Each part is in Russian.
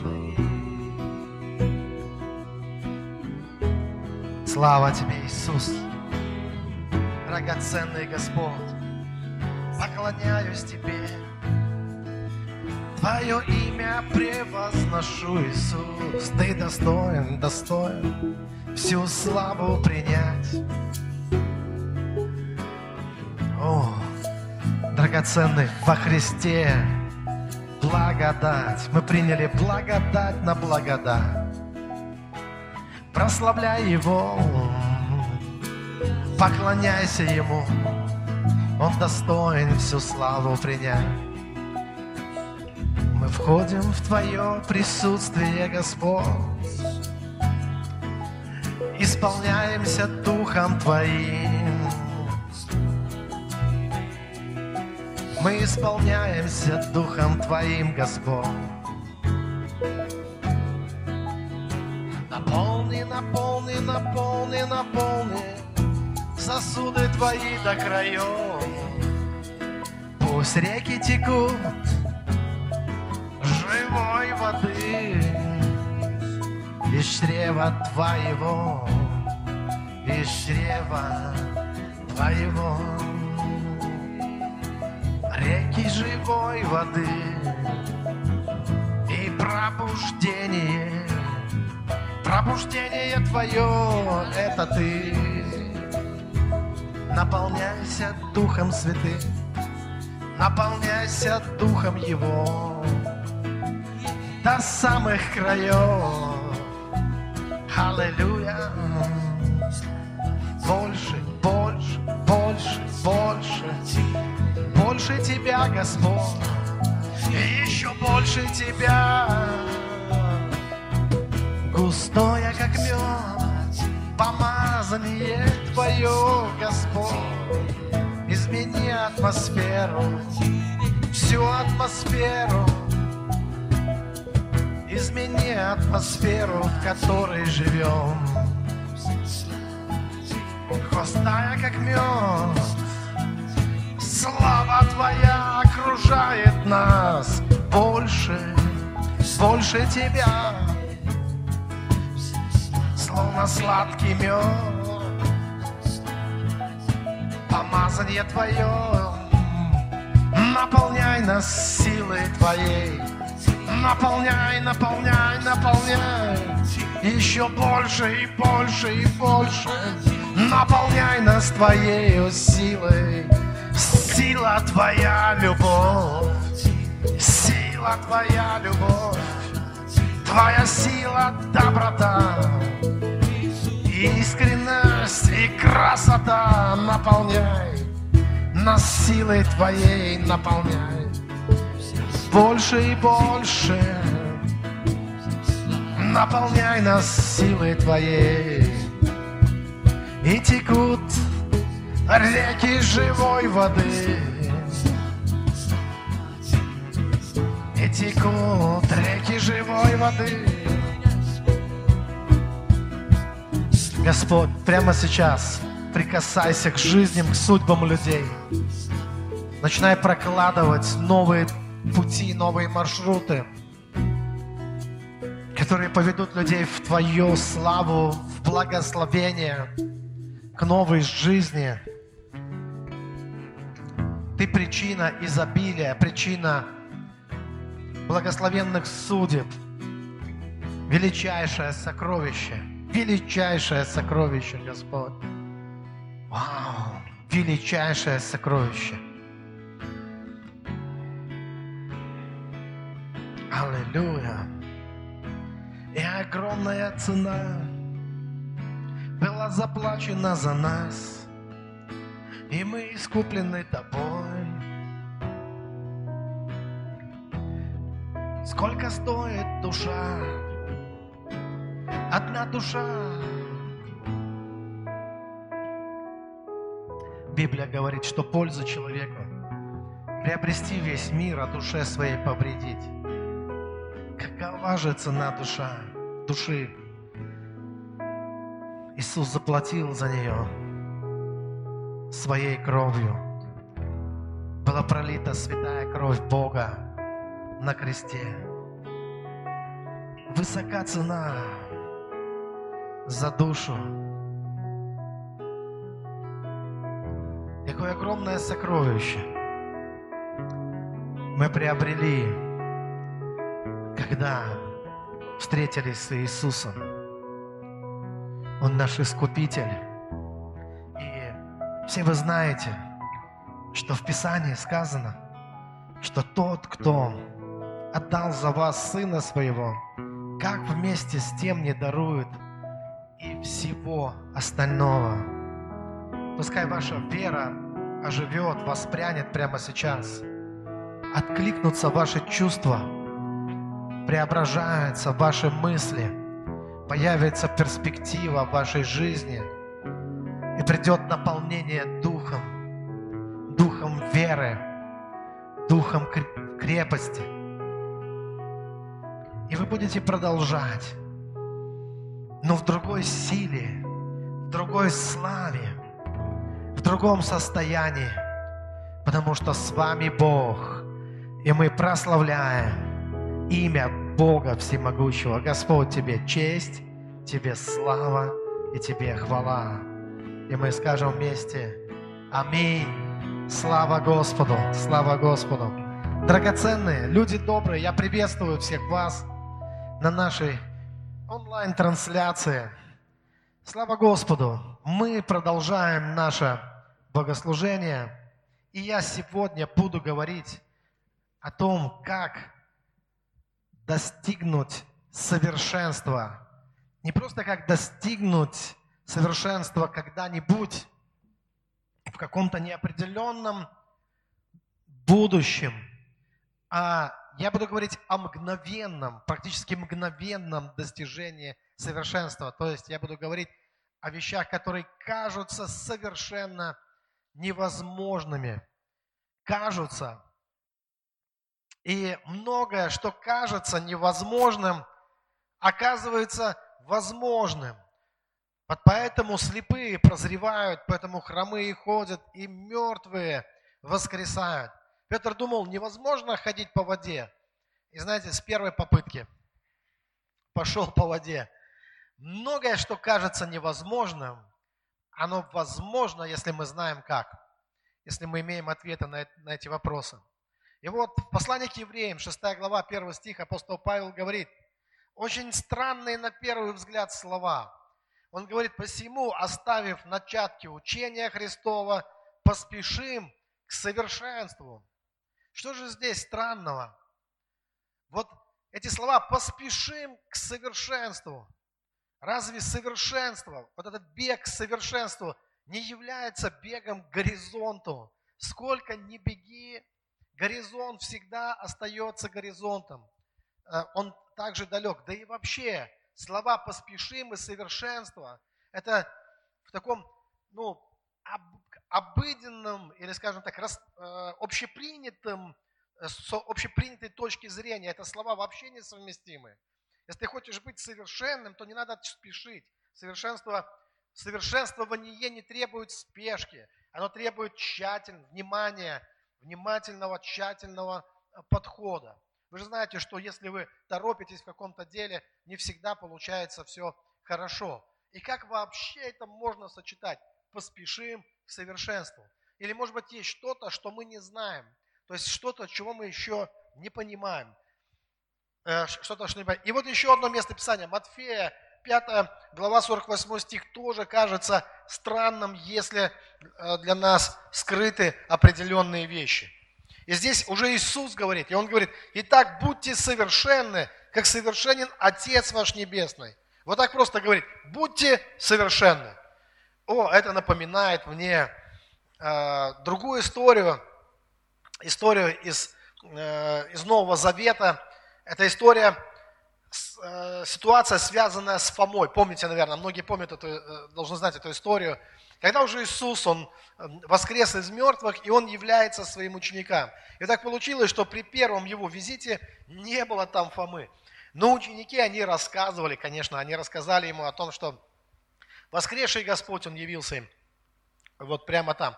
Твоей. Слава Тебе, Иисус, драгоценный Господь, поклоняюсь Тебе. Твое имя превозношу, Иисус, Ты достоин, достоин всю славу принять. О, драгоценный во Христе, благодать. Мы приняли благодать на благодать. Прославляй Его, поклоняйся Ему. Он достоин всю славу принять. Мы входим в Твое присутствие, Господь. Исполняемся Духом Твоим. Мы исполняемся Духом Твоим, Господь. Наполни, наполни, наполни, наполни сосуды Твои до краев. Пусть реки текут живой воды из чрева Твоего, из чрева Твоего реки живой воды и пробуждение. Пробуждение Твое — это Ты. Наполняйся Духом Святым, наполняйся Духом Его до самых краев. Аллилуйя. Больше, больше Тебя, Господь, еще больше Тебя. Густое, как мед, помазание Твое, Господь. Измени атмосферу, всю атмосферу. Измени атмосферу, в которой живем. Густая, как мед, Слава Твоя окружает нас больше, больше Тебя, словно сладкий мед. Помазание Твое, наполняй нас силой Твоей, наполняй, наполняй, наполняй, еще больше и больше и больше, наполняй нас Твоей силой. Сила Твоя любовь, сила Твоя любовь, Твоя сила доброта, искренность и красота наполняй, нас силой Твоей наполняй, больше и больше, наполняй нас силой Твоей, и текут реки живой воды. И текут реки живой воды. Господь, прямо сейчас прикасайся к жизням, к судьбам людей. Начинай прокладывать новые пути, новые маршруты, которые поведут людей в Твою славу, в благословение, к новой жизни. Ты причина изобилия, причина благословенных судеб, величайшее сокровище, величайшее сокровище, Господь. Вау, величайшее сокровище. Аллилуйя. И огромная цена была заплачена за нас, и мы искуплены тобой. Сколько стоит душа? Одна душа. Библия говорит, что польза человеку приобрести весь мир, а душе своей повредить. Какова же цена душа, души? Иисус заплатил за нее своей кровью. Была пролита святая кровь Бога на кресте. высока цена за душу. Какое огромное сокровище мы приобрели, когда встретились с Иисусом. Он наш Искупитель. И все вы знаете, что в Писании сказано, что тот, кто отдал за вас Сына Своего, как вместе с тем не дарует и всего остального. Пускай ваша вера оживет, воспрянет прямо сейчас. Откликнутся ваши чувства, преображаются ваши мысли, появится перспектива в вашей жизни и придет наполнение Духом, Духом веры, Духом крепости. И вы будете продолжать, но в другой силе, в другой славе, в другом состоянии, потому что с вами Бог, и мы прославляем имя Бога Всемогущего. Господь, Тебе честь, Тебе слава и Тебе хвала. И мы скажем вместе Аминь. Слава Господу, слава Господу. Драгоценные, люди добрые, я приветствую всех вас на нашей онлайн-трансляции. Слава Господу! Мы продолжаем наше богослужение. И я сегодня буду говорить о том, как достигнуть совершенства. Не просто как достигнуть совершенства когда-нибудь в каком-то неопределенном будущем, а я буду говорить о мгновенном, практически мгновенном достижении совершенства. То есть я буду говорить о вещах, которые кажутся совершенно невозможными. Кажутся. И многое, что кажется невозможным, оказывается возможным. Вот поэтому слепые прозревают, поэтому хромые ходят, и мертвые воскресают. Петр думал, невозможно ходить по воде. И знаете, с первой попытки пошел по воде. Многое, что кажется невозможным, оно возможно, если мы знаем как, если мы имеем ответы на, эти вопросы. И вот в послании к евреям, 6 глава, 1 стих, апостол Павел говорит, очень странные на первый взгляд слова. Он говорит, посему, оставив начатки учения Христова, поспешим к совершенству. Что же здесь странного? Вот эти слова «поспешим к совершенству». Разве совершенство, вот этот бег к совершенству не является бегом к горизонту? Сколько ни беги, горизонт всегда остается горизонтом. Э, он также далек. Да и вообще, слова «поспешим» и «совершенство» – это в таком, ну, обыденном, или, скажем так, рас, э, общепринятым, э, с общепринятой точки зрения, это слова вообще несовместимы. Если ты хочешь быть совершенным, то не надо спешить. Совершенство, совершенствование не требует спешки. Оно требует тщательного, внимания, внимательного, тщательного э, подхода. Вы же знаете, что если вы торопитесь в каком-то деле, не всегда получается все хорошо. И как вообще это можно сочетать? Поспешим к совершенству. Или, может быть, есть что-то, что мы не знаем. То есть что-то, чего мы еще не понимаем. Э, что-то, что не понимаем. И вот еще одно место Писания. Матфея, 5 глава, 48 стих, тоже кажется странным, если э, для нас скрыты определенные вещи. И здесь уже Иисус говорит, и Он говорит, «Итак, будьте совершенны, как совершенен Отец ваш Небесный». Вот так просто говорит, будьте совершенны. О, это напоминает мне э, другую историю, историю из, э, из Нового Завета. Это история, э, ситуация, связанная с Фомой. Помните, наверное, многие помнят эту, э, должны знать эту историю. Когда уже Иисус, Он э, воскрес из мертвых, и Он является своим ученикам. И так получилось, что при первом Его визите не было там Фомы. Но ученики, они рассказывали, конечно, они рассказали Ему о том, что Воскресший Господь, Он явился им вот прямо там.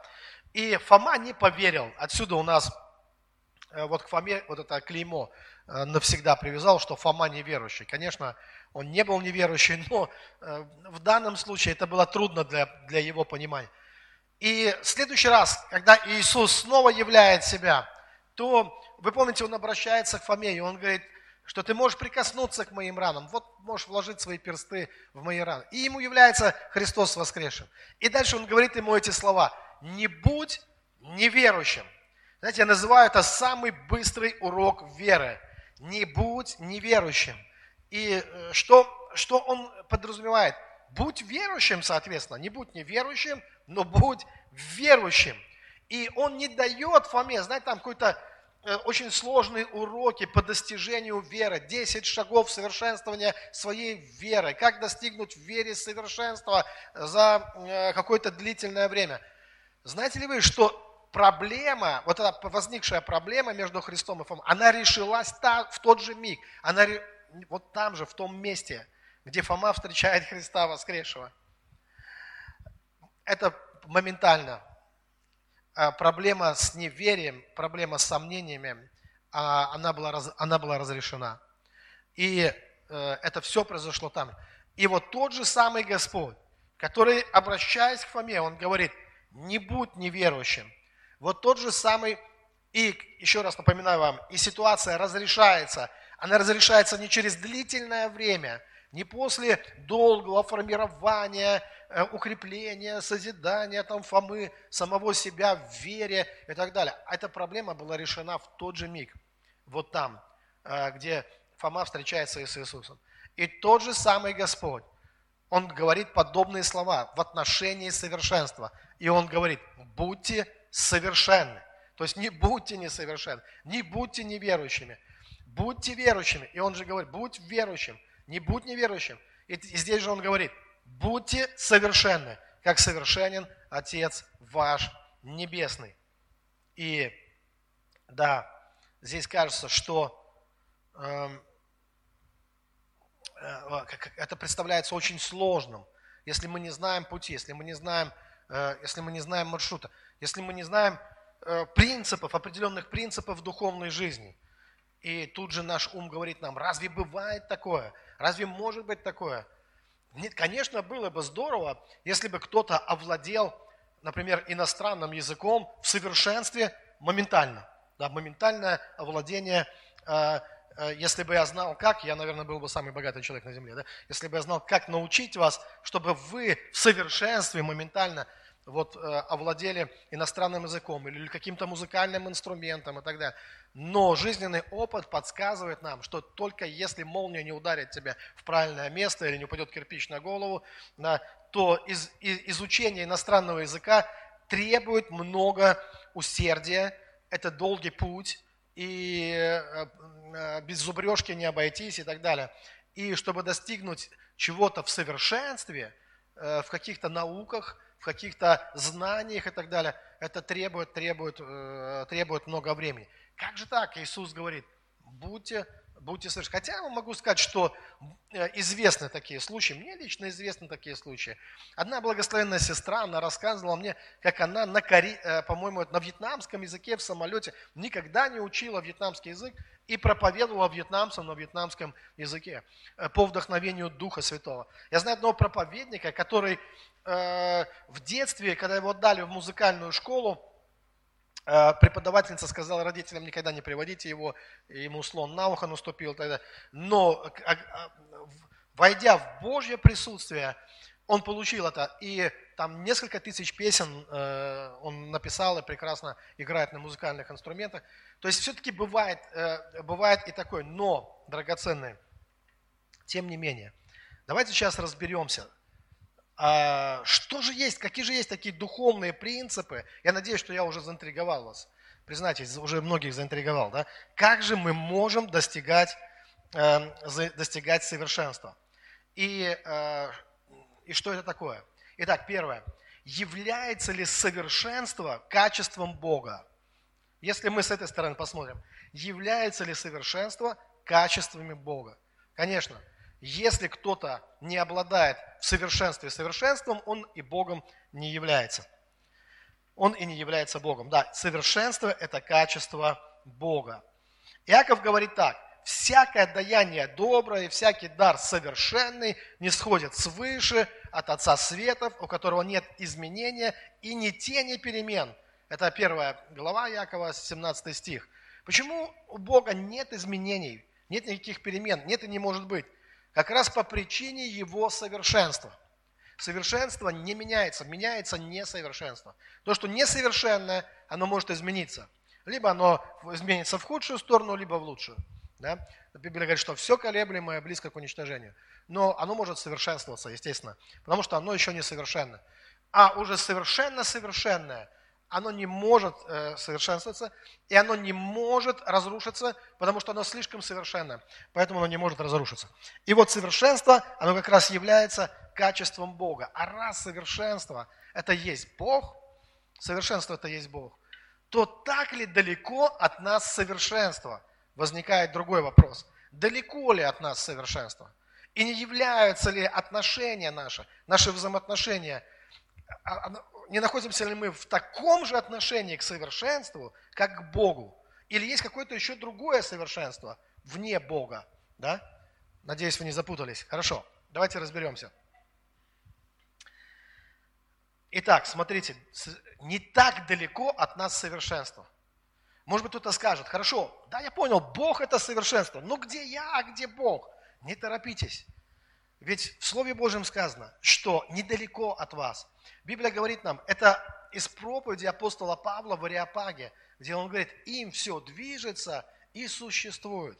И Фома не поверил. Отсюда у нас э, вот к Фоме вот это клеймо. э, навсегда привязал, что Фома неверующий. Конечно, он не был неверующий, но э, в данном случае это было трудно для, для его понимания. И в следующий раз, когда Иисус снова являет себя, то, вы помните, он обращается к Фоме, и он говорит, что ты можешь прикоснуться к моим ранам, вот можешь вложить свои персты в мои раны. И ему является Христос воскресшим. И дальше он говорит ему эти слова, не будь неверующим. Знаете, я называю это самый быстрый урок веры. Не будь неверующим. И э, что, что он подразумевает? Будь верующим, соответственно, не будь неверующим, но будь верующим. И он не дает Фоме, знаете, там какой-то очень сложные уроки по достижению веры, 10 шагов совершенствования своей веры, как достигнуть в вере совершенства за э, какое-то длительное время. Знаете ли вы, что проблема, вот эта возникшая проблема между Христом и Фомой, она решилась в тот же миг, она вот там же, в том месте, где Фома встречает Христа воскресшего. Это моментально. А проблема с неверием, проблема с сомнениями, а, она была, она была разрешена. И э, это все произошло там. И вот тот же самый Господь, который, обращаясь к Фоме, он говорит, не будь неверующим. Вот тот же самый, и еще раз напоминаю вам, и ситуация разрешается. Она разрешается не через длительное время, не после долгого формирования, э, укрепления, созидания там Фомы, самого себя в вере и так далее. Эта проблема была решена в тот же миг, вот там, э, где Фома встречается с Иисусом. И тот же самый Господь, Он говорит подобные слова в отношении совершенства. И Он говорит, будьте совершенны. То есть не будьте несовершенны, не будьте неверующими, будьте верующими. И Он же говорит, будь верующим – не будь неверующим. И здесь же он говорит, будьте совершенны, как совершенен Отец ваш Небесный. И да, здесь кажется, что эм, э, это представляется очень сложным, если мы не знаем пути, если мы не знаем, э, если мы не знаем маршрута, если мы не знаем э, принципов, определенных принципов духовной жизни. И тут же наш ум говорит нам, разве бывает такое? Разве может быть такое? Нет, конечно, было бы здорово, если бы кто-то овладел, например, иностранным языком в совершенстве моментально. Да, моментальное овладение, э, э, если бы я знал как, я, наверное, был бы самый богатый человек на земле, да? если бы я знал, как научить вас, чтобы вы в совершенстве моментально вот, э, овладели иностранным языком или каким-то музыкальным инструментом и так далее. Но жизненный опыт подсказывает нам, что только если молния не ударит тебя в правильное место или не упадет кирпич на голову, то из, из, изучение иностранного языка требует много усердия, это долгий путь, и э, э, без зубрежки не обойтись и так далее. И чтобы достигнуть чего-то в совершенстве, в каких-то науках – в каких-то знаниях и так далее, это требует, требует, э, требует много времени. Как же так? Иисус говорит, будьте, будьте совершенны. Хотя я могу сказать, что э, известны такие случаи, мне лично известны такие случаи. Одна благословенная сестра, она рассказывала мне, как она на, кори, э, по-моему, на вьетнамском языке в самолете никогда не учила вьетнамский язык и проповедовала вьетнамцам на вьетнамском языке по вдохновению Духа Святого. Я знаю одного проповедника, который в детстве, когда его отдали в музыкальную школу, э, преподавательница сказала родителям никогда не приводите его, ему слон на ухо наступил тогда. Но а, а, войдя в Божье присутствие, он получил это. И там несколько тысяч песен э, он написал и прекрасно играет на музыкальных инструментах. То есть все-таки бывает, бывает и такое. Но, драгоценные, тем не менее, давайте сейчас разберемся – что же есть, какие же есть такие духовные принципы? Я надеюсь, что я уже заинтриговал вас. Признайтесь, уже многих заинтриговал, да? Как же мы можем достигать, э, достигать совершенства? И, э, и что это такое? Итак, первое. Является ли совершенство качеством Бога? Если мы с этой стороны посмотрим, является ли совершенство качествами Бога? Конечно, если кто-то не обладает в совершенстве совершенством, он и Богом не является. Он и не является Богом. Да, совершенство – это качество Бога. Иаков говорит так, всякое даяние доброе, всякий дар совершенный не сходит свыше от Отца Светов, у которого нет изменения и ни тени перемен. Это первая глава Якова, 17 стих. Почему у Бога нет изменений, нет никаких перемен, нет и не может быть? Как раз по причине Его совершенства. Совершенство не меняется, меняется несовершенство. То, что несовершенное, оно может измениться. Либо оно изменится в худшую сторону, либо в лучшую. Да? Библия говорит, что все колеблемое близко к уничтожению. Но оно может совершенствоваться, естественно, потому что оно еще не совершенно. А уже совершенно-совершенное, оно не может э, совершенствоваться, и оно не может разрушиться, потому что оно слишком совершенно, поэтому оно не может разрушиться. И вот совершенство, оно как раз является качеством Бога. А раз совершенство – это есть Бог, совершенство – это есть Бог, то так ли далеко от нас совершенство? Возникает другой вопрос. Далеко ли от нас совершенство? И не являются ли отношения наши, наши взаимоотношения, а, а, не находимся ли мы в таком же отношении к совершенству, как к Богу? Или есть какое-то еще другое совершенство вне Бога? Да? Надеюсь, вы не запутались. Хорошо, давайте разберемся. Итак, смотрите, не так далеко от нас совершенство. Может быть, кто-то скажет, хорошо, да, я понял, Бог это совершенство, но где я, а где Бог? Не торопитесь. Ведь в Слове Божьем сказано, что недалеко от вас. Библия говорит нам, это из проповеди апостола Павла в Ариапаге, где он говорит, им все движется и существует.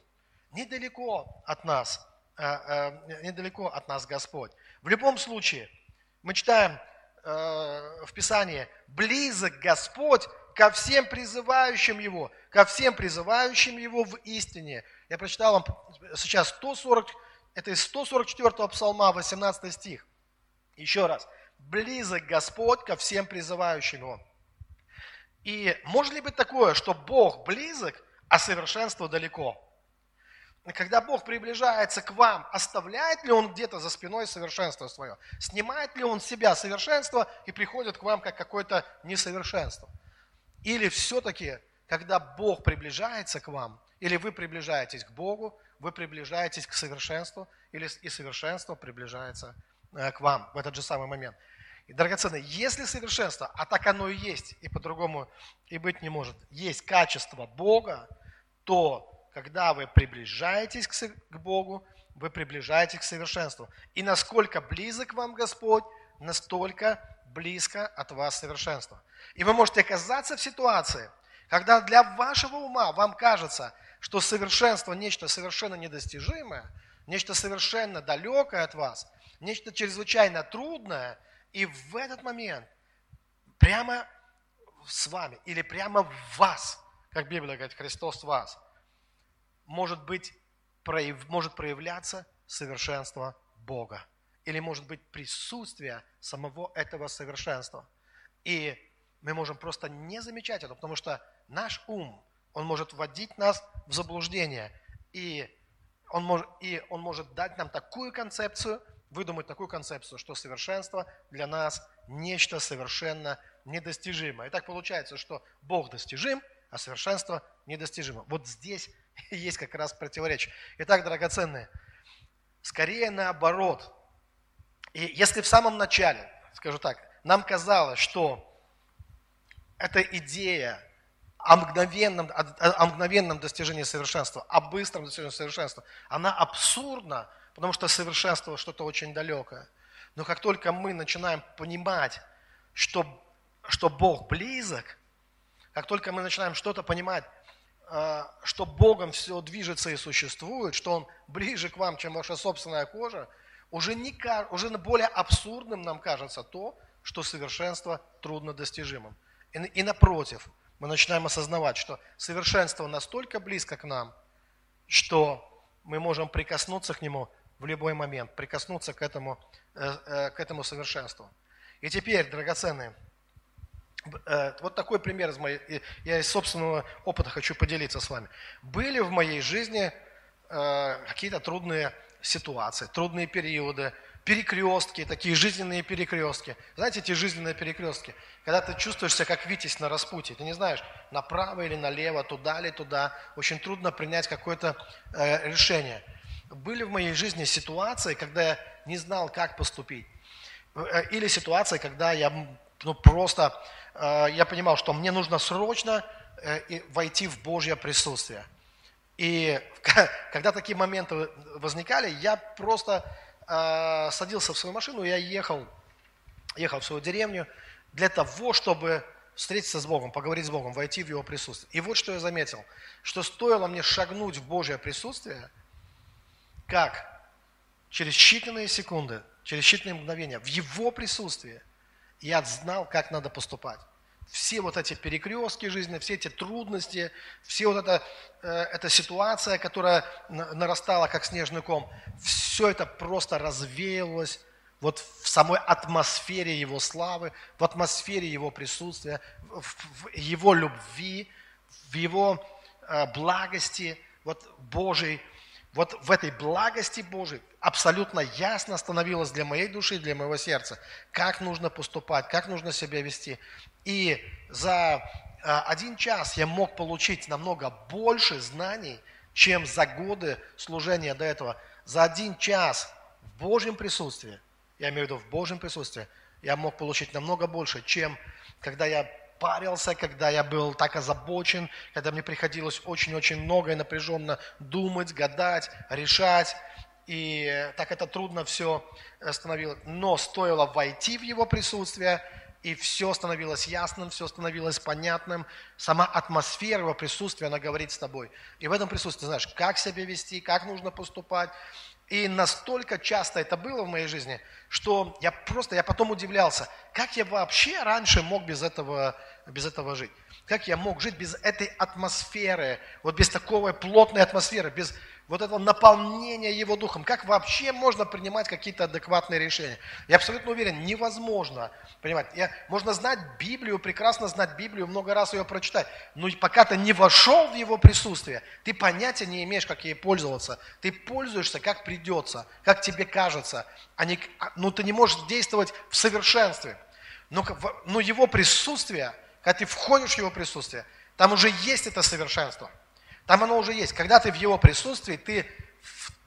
Недалеко от нас, э, э, недалеко от нас Господь. В любом случае, мы читаем Э, в Писании, близок Господь ко всем призывающим Его, ко всем призывающим Его в истине. Я прочитал вам сейчас 140, это из 144 псалма, 18 стих. Еще раз. Близок Господь ко всем призывающим Его. И может ли быть такое, что Бог близок, а совершенство далеко? когда Бог приближается к вам, оставляет ли Он где-то за спиной совершенство свое? Снимает ли Он себя совершенство и приходит к вам как какое-то несовершенство? Или все-таки, когда Бог приближается к вам, или вы приближаетесь к Богу, вы приближаетесь к совершенству, или и совершенство приближается э, к вам в этот же самый момент. И, драгоценные, если совершенство, а так оно и есть, и по-другому и быть не может, есть качество Бога, то когда вы приближаетесь к Богу, вы приближаетесь к совершенству. И насколько близок вам Господь, настолько близко от вас совершенство. И вы можете оказаться в ситуации, когда для вашего ума вам кажется, что совершенство нечто совершенно недостижимое, нечто совершенно далекое от вас, нечто чрезвычайно трудное, и в этот момент прямо с вами или прямо в вас, как Библия говорит, Христос в вас – может, быть, прояв, может проявляться совершенство Бога. Или может быть присутствие самого этого совершенства. И мы можем просто не замечать это, потому что наш ум, он может вводить нас в заблуждение. И он может, и он может дать нам такую концепцию, выдумать такую концепцию, что совершенство для нас нечто совершенно недостижимое. И так получается, что Бог достижим, а совершенство недостижимо. Вот здесь есть как раз противоречие. Итак, драгоценные, скорее наоборот. И если в самом начале, скажу так, нам казалось, что эта идея о мгновенном, о, мгновенном достижении совершенства, о быстром достижении совершенства, она абсурдна, потому что совершенство что-то очень далекое. Но как только мы начинаем понимать, что, что Бог близок, как только мы начинаем что-то понимать, а, что Богом все движется и существует, что Он ближе к вам, чем ваша собственная кожа, уже, не, уже более абсурдным нам кажется то, что совершенство трудно достижимым. И, и напротив, мы начинаем осознавать, что совершенство настолько близко к нам, что мы можем прикоснуться к нему в любой момент, прикоснуться к этому, э, э, к этому совершенству. И теперь, драгоценные, Э, вот такой пример из моей, я из собственного опыта хочу поделиться с вами. Были в моей жизни какие-то трудные ситуации, трудные периоды, перекрестки, такие жизненные перекрестки. Знаете, эти жизненные перекрестки, когда ты чувствуешь себя как Витязь на распутье, ты не знаешь, направо или налево, туда или туда, очень трудно принять какое-то э, решение. Были в моей жизни ситуации, когда я не знал, как поступить. Э, или ситуации, когда я ну, просто, э, я понимал, что мне нужно срочно э, войти в Божье присутствие. И когда такие моменты возникали, я просто э, садился в свою машину, я ехал, ехал в свою деревню для того, чтобы встретиться с Богом, поговорить с Богом, войти в Его присутствие. И вот что я заметил, что стоило мне шагнуть в Божье присутствие, как через считанные секунды, через считанные мгновения, в Его присутствии я знал, как надо поступать все вот эти перекрестки жизни, все эти трудности, все вот эта, э, эта ситуация, которая нарастала как снежный ком, все это просто развеялось вот в самой атмосфере Его славы, в атмосфере Его присутствия, в Его любви, в Его э, благости, вот Божьей, вот в этой благости Божией абсолютно ясно становилось для моей души, для моего сердца, как нужно поступать, как нужно себя вести. И за а, один час я мог получить намного больше знаний, чем за годы служения до этого. За один час в Божьем присутствии, я имею в виду в Божьем присутствии, я мог получить намного больше, чем когда я парился, когда я был так озабочен, когда мне приходилось очень-очень много и напряженно думать, гадать, решать. И так это трудно все становилось. Но стоило войти в его присутствие, и все становилось ясным, все становилось понятным. Сама атмосфера его присутствия, она говорит с тобой. И в этом присутствии, знаешь, как себя вести, как нужно поступать. И настолько часто это было в моей жизни, что я просто, я потом удивлялся, как я вообще раньше мог без этого, без этого жить. Как я мог жить без этой атмосферы, вот без такой плотной атмосферы, без вот этого наполнения Его Духом. Как вообще можно принимать какие-то адекватные решения? Я абсолютно уверен, невозможно понимать. Я, можно знать Библию, прекрасно знать Библию, много раз ее прочитать, но пока ты не вошел в Его присутствие, ты понятия не имеешь, как ей пользоваться. Ты пользуешься, как придется, как тебе кажется. А не, ну, ты не можешь действовать в совершенстве. Но, но Его присутствие, когда ты входишь в Его присутствие, там уже есть это совершенство – там оно уже есть. Когда ты в Его присутствии, ты,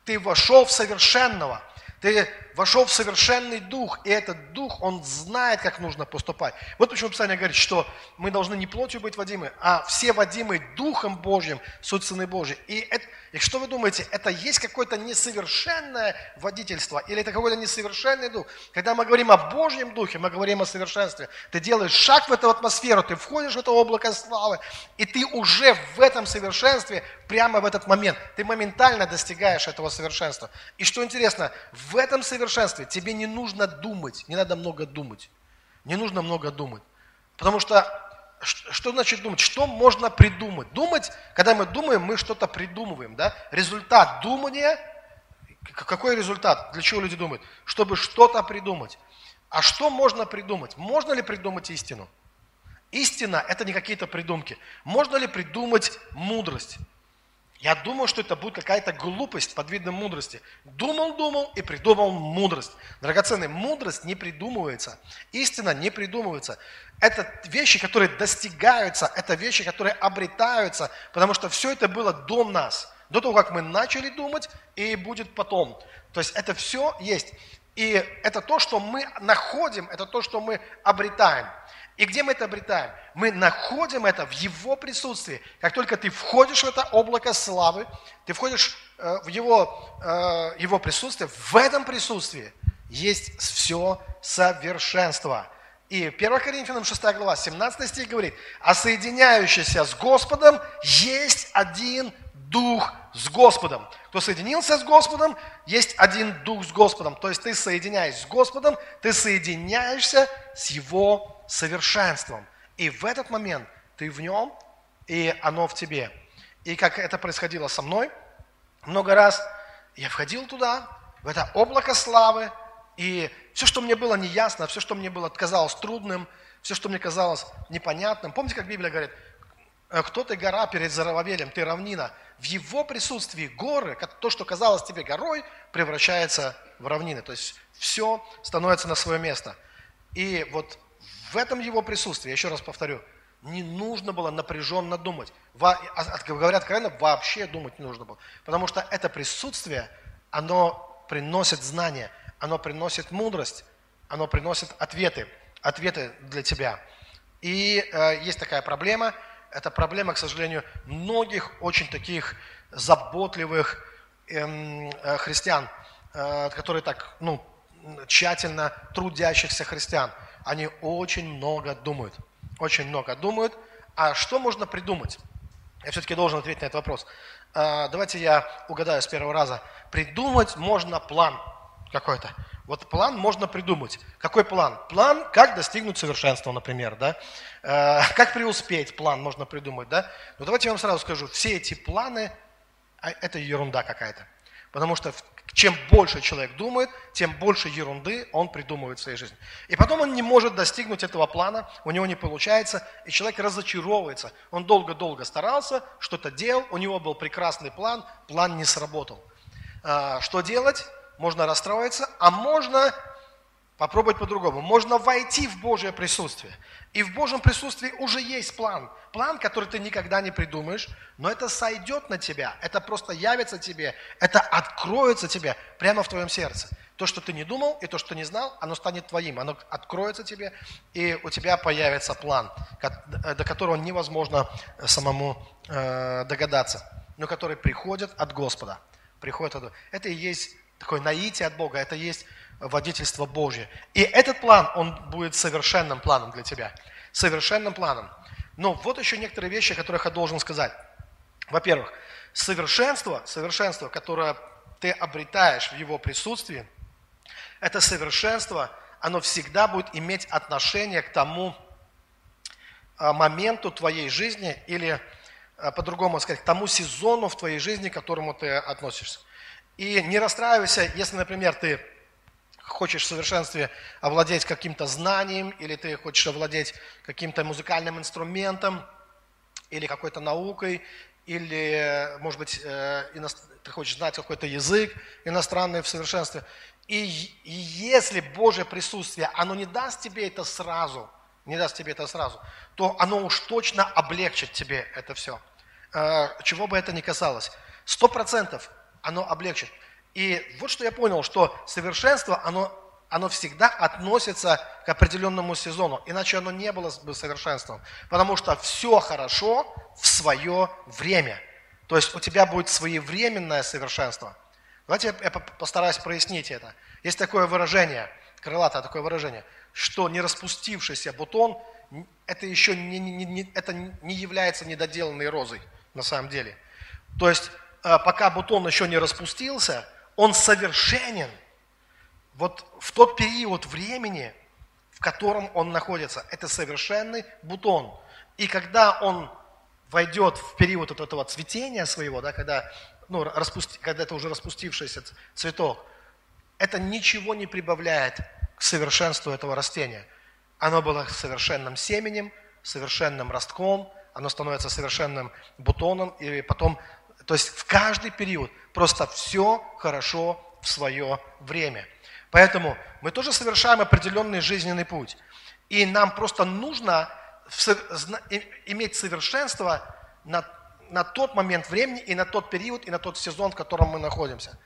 ты вошел в совершенного. Ты вошел в совершенный дух, и этот дух, он знает, как нужно поступать. Вот почему Писание говорит, что мы должны не плотью быть водимы, а все водимы Духом Божьим, суть Сыны Божьи. И, это, и что вы думаете, это есть какое-то несовершенное водительство, или это какой-то несовершенный дух? Когда мы говорим о Божьем Духе, мы говорим о совершенстве. Ты делаешь шаг в эту атмосферу, ты входишь в это облако славы, и ты уже в этом совершенстве, прямо в этот момент, ты моментально достигаешь этого совершенства. И что интересно, в этом совершенстве совершенстве тебе не нужно думать, не надо много думать. Не нужно много думать. Потому что, что значит думать? Что можно придумать? Думать, когда мы думаем, мы что-то придумываем. Да? Результат думания, какой результат? Для чего люди думают? Чтобы что-то придумать. А что можно придумать? Можно ли придумать истину? Истина – это не какие-то придумки. Можно ли придумать мудрость? Я думал, что это будет какая-то глупость под видом мудрости. Думал, думал и придумал мудрость. Драгоценная мудрость не придумывается. Истина не придумывается. Это вещи, которые достигаются, это вещи, которые обретаются, потому что все это было до нас, до того, как мы начали думать, и будет потом. То есть это все есть. И это то, что мы находим, это то, что мы обретаем. И где мы это обретаем? Мы находим это в Его присутствии. Как только ты входишь в это облако славы, ты входишь э, в Его, э, его присутствие, в этом присутствии есть все совершенство. И 1 Коринфянам 6 глава, 17 стих говорит, а соединяющийся с Господом есть один Дух с Господом. Кто соединился с Господом, есть один Дух с Господом. То есть ты соединяясь с Господом, ты соединяешься с Его совершенством. И в этот момент ты в нем, и оно в тебе. И как это происходило со мной, много раз я входил туда, в это облако славы, и все, что мне было неясно, все, что мне было казалось трудным, все, что мне казалось непонятным. Помните, как Библия говорит, Э, кто ты гора перед Зарававелем? Ты равнина. В его присутствии горы, то, что казалось тебе горой, превращается в равнины. То есть все становится на свое место. И вот в этом его присутствии, еще раз повторю, не нужно было напряженно думать. Во, а, говорят откровенно, вообще думать не нужно было. Потому что это присутствие, оно приносит знания, оно приносит мудрость, оно приносит ответы, ответы для тебя. И э, есть такая проблема, это проблема, к сожалению, многих очень таких заботливых эм, э, христиан, э, которые так, ну, тщательно трудящихся христиан. Они очень много думают, очень много думают. А что можно придумать? Я все-таки должен ответить на этот вопрос. Э, давайте я угадаю с первого раза. Придумать можно план какой-то. Вот план можно придумать. Какой план? План, как достигнуть совершенства, например, да? Э, как преуспеть, план можно придумать, да? Но давайте я вам сразу скажу, все эти планы, а, это ерунда какая-то. Потому что чем больше человек думает, тем больше ерунды он придумывает в своей жизни. И потом он не может достигнуть этого плана, у него не получается, и человек разочаровывается. Он долго-долго старался, что-то делал, у него был прекрасный план, план не сработал. Э, что делать? можно расстроиться, а можно попробовать по-другому. Можно войти в Божье присутствие. И в Божьем присутствии уже есть план. План, который ты никогда не придумаешь, но это сойдет на тебя, это просто явится тебе, это откроется тебе прямо в твоем сердце. То, что ты не думал, и то, что не знал, оно станет твоим, оно откроется тебе, и у тебя появится план, до которого невозможно самому э, догадаться, но который приходит от Господа. Приходит от... Это и есть такое наитие от Бога, это есть водительство Божье. И этот план, он будет совершенным планом для тебя. Совершенным планом. Но вот еще некоторые вещи, о которых я должен сказать. Во-первых, совершенство, совершенство, которое ты обретаешь в его присутствии, это совершенство, оно всегда будет иметь отношение к тому а, моменту твоей жизни или, а, по-другому сказать, к тому сезону в твоей жизни, к которому ты относишься. И не расстраивайся, если, например, ты хочешь в совершенстве овладеть каким-то знанием, или ты хочешь овладеть каким-то музыкальным инструментом, или какой-то наукой, или, может быть, э, ты хочешь знать какой-то язык иностранный в совершенстве. И, и если Божье присутствие, оно не даст тебе это сразу, не даст тебе это сразу, то оно уж точно облегчит тебе это все. Э, чего бы это ни касалось. Сто процентов оно облегчит. И вот что я понял, что совершенство, оно, оно всегда относится к определенному сезону, иначе оно не было бы совершенством. Потому что все хорошо в свое время. То есть у тебя будет своевременное совершенство. Давайте я постараюсь прояснить это. Есть такое выражение, крылатое такое выражение, что не распустившийся бутон, это еще не, не, не, это не является недоделанной розой на самом деле. То есть Э, пока бутон еще не распустился, он совершенен вот в тот период времени, в котором он находится. Это совершенный бутон. И когда он войдет в период вот этого цветения своего, да, когда, ну, распусти, когда это уже распустившийся цветок, это ничего не прибавляет к совершенству этого растения. Оно было совершенным семенем, совершенным ростком, оно становится совершенным бутоном, и потом то есть в каждый период просто все хорошо в свое время. Поэтому мы тоже совершаем определенный жизненный путь. И нам просто нужно иметь совершенство на, на тот момент времени и на тот период и на тот сезон, в котором мы находимся.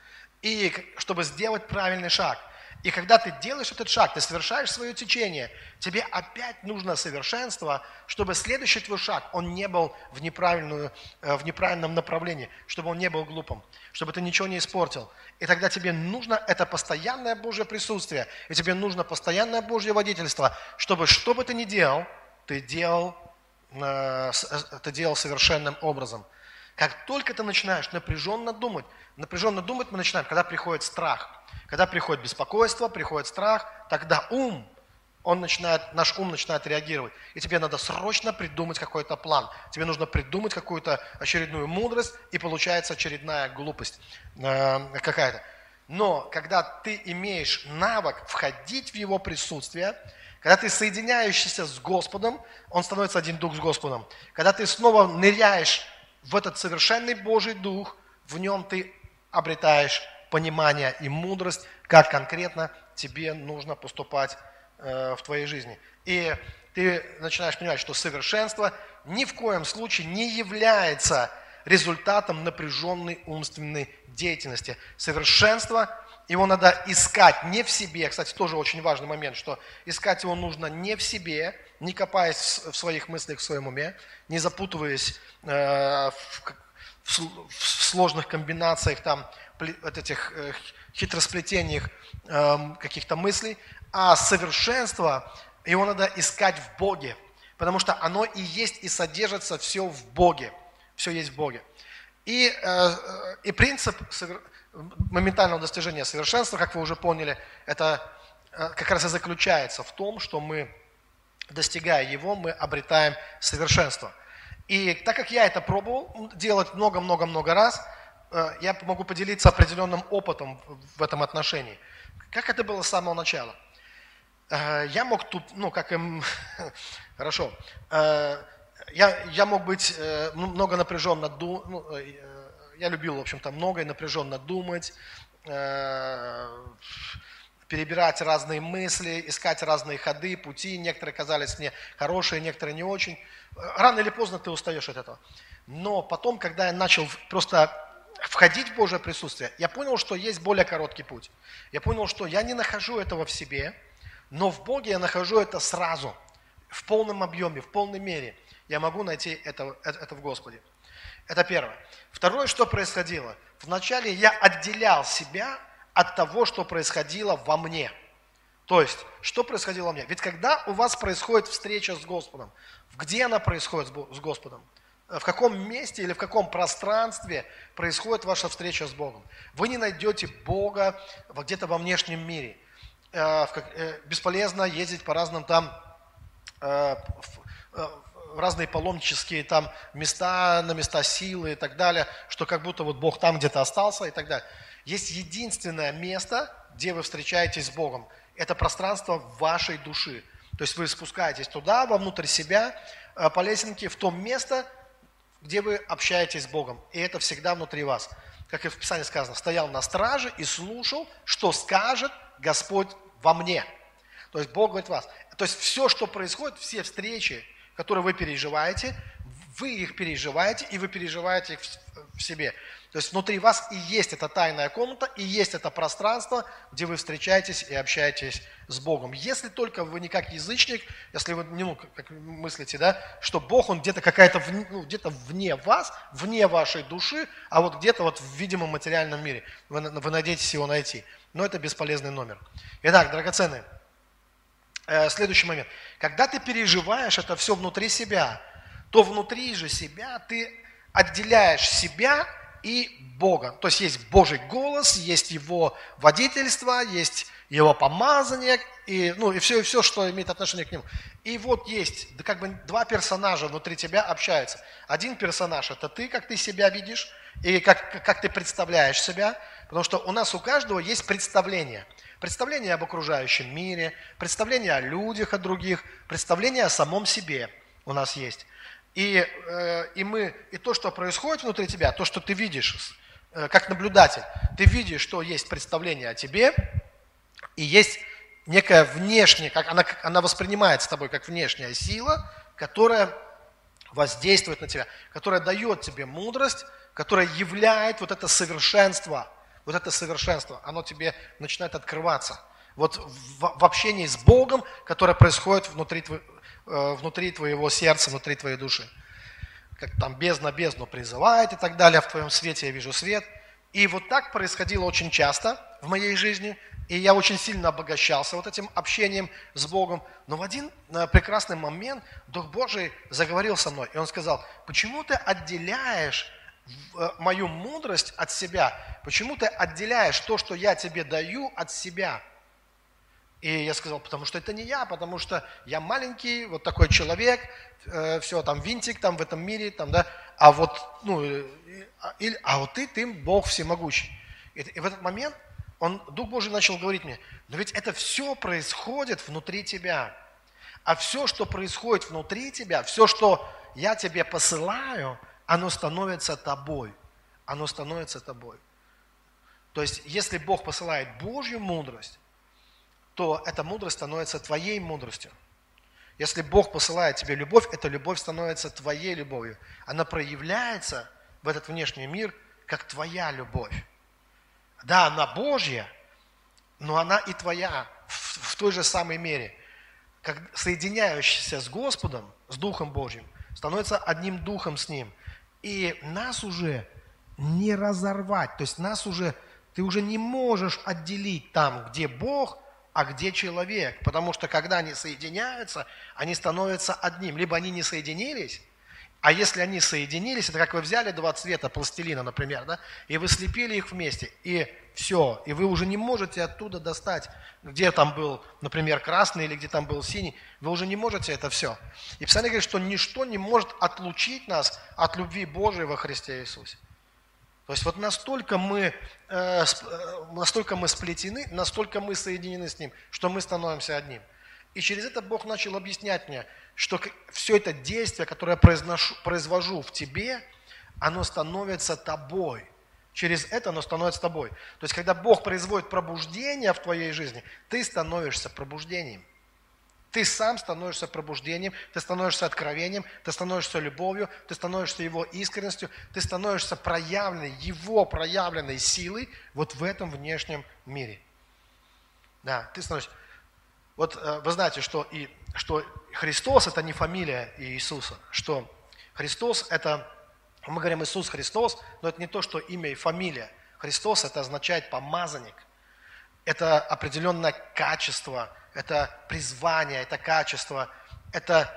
И чтобы сделать правильный шаг. И когда ты делаешь этот шаг, ты совершаешь свое течение, тебе опять нужно совершенство, чтобы следующий твой шаг, он не был в, неправильную, э, в неправильном направлении, чтобы он не был глупым, чтобы ты ничего не испортил. И тогда тебе нужно это постоянное Божье присутствие, и тебе нужно постоянное Божье водительство, чтобы что бы ты ни делал, ты делал, э, э, ты делал совершенным образом. Как только ты начинаешь напряженно думать, напряженно думать мы начинаем, когда приходит страх – когда приходит беспокойство, приходит страх, тогда ум, он начинает, наш ум начинает реагировать. И тебе надо срочно придумать какой-то план. Тебе нужно придумать какую-то очередную мудрость, и получается очередная глупость э, какая-то. Но когда ты имеешь навык входить в Его присутствие, когда ты соединяешься с Господом, Он становится один дух с Господом. Когда ты снова ныряешь в этот совершенный Божий дух, в нем ты обретаешь понимание и мудрость, как конкретно тебе нужно поступать э, в твоей жизни. И ты начинаешь понимать, что совершенство ни в коем случае не является результатом напряженной умственной деятельности. Совершенство, его надо искать не в себе. Кстати, тоже очень важный момент, что искать его нужно не в себе, не копаясь в своих мыслях, в своем уме, не запутываясь э, в, в, сложных комбинациях, там, вот этих э, хитросплетениях э, каких-то мыслей, а совершенство, его надо искать в Боге, потому что оно и есть, и содержится все в Боге. Все есть в Боге. И, э, и принцип моментального достижения совершенства, как вы уже поняли, это как раз и заключается в том, что мы, достигая его, мы обретаем совершенство. И так как я это пробовал делать много-много-много раз, э, я могу поделиться определенным опытом в этом отношении. Как это было с самого начала? Я мог тут, ну, как им, хорошо, я, я мог быть э, много напряженно, ду, ну, э, я любил, в общем-то, и напряженно думать, э, перебирать разные мысли, искать разные ходы, пути. Некоторые казались мне хорошие, некоторые не очень. Рано или поздно ты устаешь от этого. Но потом, когда я начал просто входить в Божье присутствие, я понял, что есть более короткий путь. Я понял, что я не нахожу этого в себе, но в Боге я нахожу это сразу, в полном объеме, в полной мере – я могу найти это, это, это в Господе. Это первое. Второе, что происходило. Вначале я отделял себя от того, что происходило во мне. То есть, что происходило во мне? Ведь когда у вас происходит встреча с Господом, где она происходит с Господом? В каком месте или в каком пространстве происходит ваша встреча с Богом? Вы не найдете Бога где-то во внешнем мире. Э, э, бесполезно ездить по разным там э, разные паломнические там места, на места силы и так далее, что как будто вот Бог там где-то остался и так далее. Есть единственное место, где вы встречаетесь с Богом. Это пространство вашей души. То есть вы спускаетесь туда, вовнутрь себя, э, по лесенке, в то место, где вы общаетесь с Богом. И это всегда внутри вас. Как и в Писании сказано, стоял на страже и слушал, что скажет Господь во мне. То есть Бог говорит вас. То есть все, что происходит, все встречи, которые вы переживаете, вы их переживаете, и вы переживаете их в себе. То есть внутри вас и есть эта тайная комната, и есть это пространство, где вы встречаетесь и общаетесь с Богом. Если только вы не как язычник, если вы не, ну, как мыслите, да, что Бог, Он где-то какая-то, ну, где-то вне вас, вне вашей души, а вот где-то вот в видимом материальном мире. Вы, вы надеетесь его найти. Но это бесполезный номер. Итак, драгоценные, Э, следующий момент. Когда ты переживаешь это все внутри себя, то внутри же себя ты отделяешь себя и Бога. То есть есть Божий голос, есть Его водительство, есть Его помазание, и, ну, и, все, и все, что имеет отношение к Нему. И вот есть как бы два персонажа внутри тебя общаются. Один персонаж – это ты, как ты себя видишь, и как, как ты представляешь себя, потому что у нас у каждого есть представление – представление об окружающем мире, представление о людях, о других, представление о самом себе у нас есть. И, э, и, мы, и то, что происходит внутри тебя, то, что ты видишь э, как наблюдатель, ты видишь, что есть представление о тебе, и есть некая внешняя, как она, она воспринимается тобой как внешняя сила, которая воздействует на тебя, которая дает тебе мудрость, которая являет вот это совершенство – вот это совершенство, оно тебе начинает открываться. Вот в, в общении с Богом, которое происходит внутри, внутри твоего сердца, внутри твоей души. Как там бездна бездну призывает и так далее, в твоем свете я вижу свет. И вот так происходило очень часто в моей жизни, и я очень сильно обогащался вот этим общением с Богом. Но в один э, прекрасный момент Дух Божий заговорил со мной, и Он сказал, почему ты отделяешь Э, мою мудрость от себя? Почему ты отделяешь то, что я тебе даю, от себя? И я сказал, потому что это не я, потому что я маленький, вот такой человек, э, все, там винтик там в этом мире, там, да, а вот, ну, и, а, а вот ты, ты Бог всемогущий. И, и в этот момент он, Дух Божий начал говорить мне, но ведь это все происходит внутри тебя. А все, что происходит внутри тебя, все, что я тебе посылаю, оно становится тобой. Оно становится тобой. То есть, если Бог посылает Божью мудрость, то эта мудрость становится твоей мудростью. Если Бог посылает тебе любовь, эта любовь становится твоей любовью. Она проявляется в этот внешний мир, как твоя любовь. Да, она Божья, но она и твоя в, в той же самой мере. Как соединяющийся с Господом, с Духом Божьим, становится одним Духом с Ним. И нас уже не разорвать, то есть нас уже, ты уже не можешь отделить там, где Бог, а где человек. Потому что когда они соединяются, они становятся одним. Либо они не соединились, а если они соединились, это как вы взяли два цвета пластилина, например, да, и вы слепили их вместе, и все, и вы уже не можете оттуда достать, где там был, например, красный или где там был синий, вы уже не можете это все. И Писание говорит, что ничто не может отлучить нас от любви Божией во Христе Иисусе. То есть вот настолько мы, э, э настолько мы сплетены, настолько мы соединены с Ним, что мы становимся одним. И через это Бог начал объяснять мне, что все это действие, которое я произношу, произвожу в тебе, оно становится тобой. Через это оно становится тобой. То есть, когда Бог производит пробуждение в твоей жизни, ты становишься пробуждением. Ты сам становишься пробуждением, ты становишься откровением, ты становишься любовью, ты становишься Его искренностью, ты становишься проявленной, Его проявленной силой вот в этом внешнем мире. Да, ты становишься... Вот э, вы знаете, что, и, что Христос – это не фамилия Иисуса, что Христос – это, мы говорим Иисус Христос, но это не то, что имя и фамилия. Христос – это означает помазанник. Это определенное качество, это призвание, это качество, это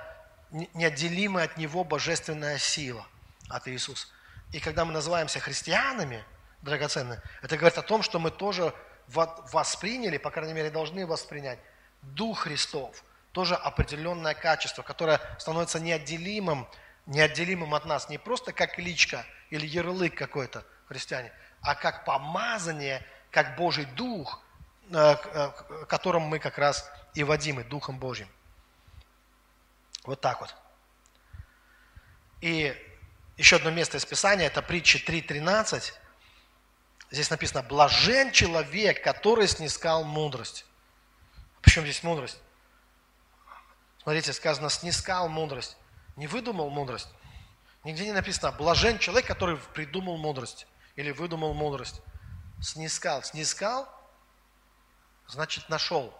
неотделимая от Него божественная сила, от Иисуса. И когда мы называемся христианами, драгоценные, это говорит о том, что мы тоже восприняли, по крайней мере, должны воспринять Дух Христов, тоже определенное качество, которое становится неотделимым, неотделимым от нас, не просто как личка или ярлык какой-то христиане, а как помазание, как Божий Дух, которым мы как раз и водимы Духом Божьим. Вот так вот. И еще одно место из Писания, это притча 3.13. Здесь написано, блажен человек, который снискал мудрость. Почему здесь мудрость? Смотрите, сказано, снискал мудрость. Не выдумал мудрость. Нигде не написано, блажен человек, который придумал мудрость или выдумал мудрость. Снискал. Снискал, значит нашел.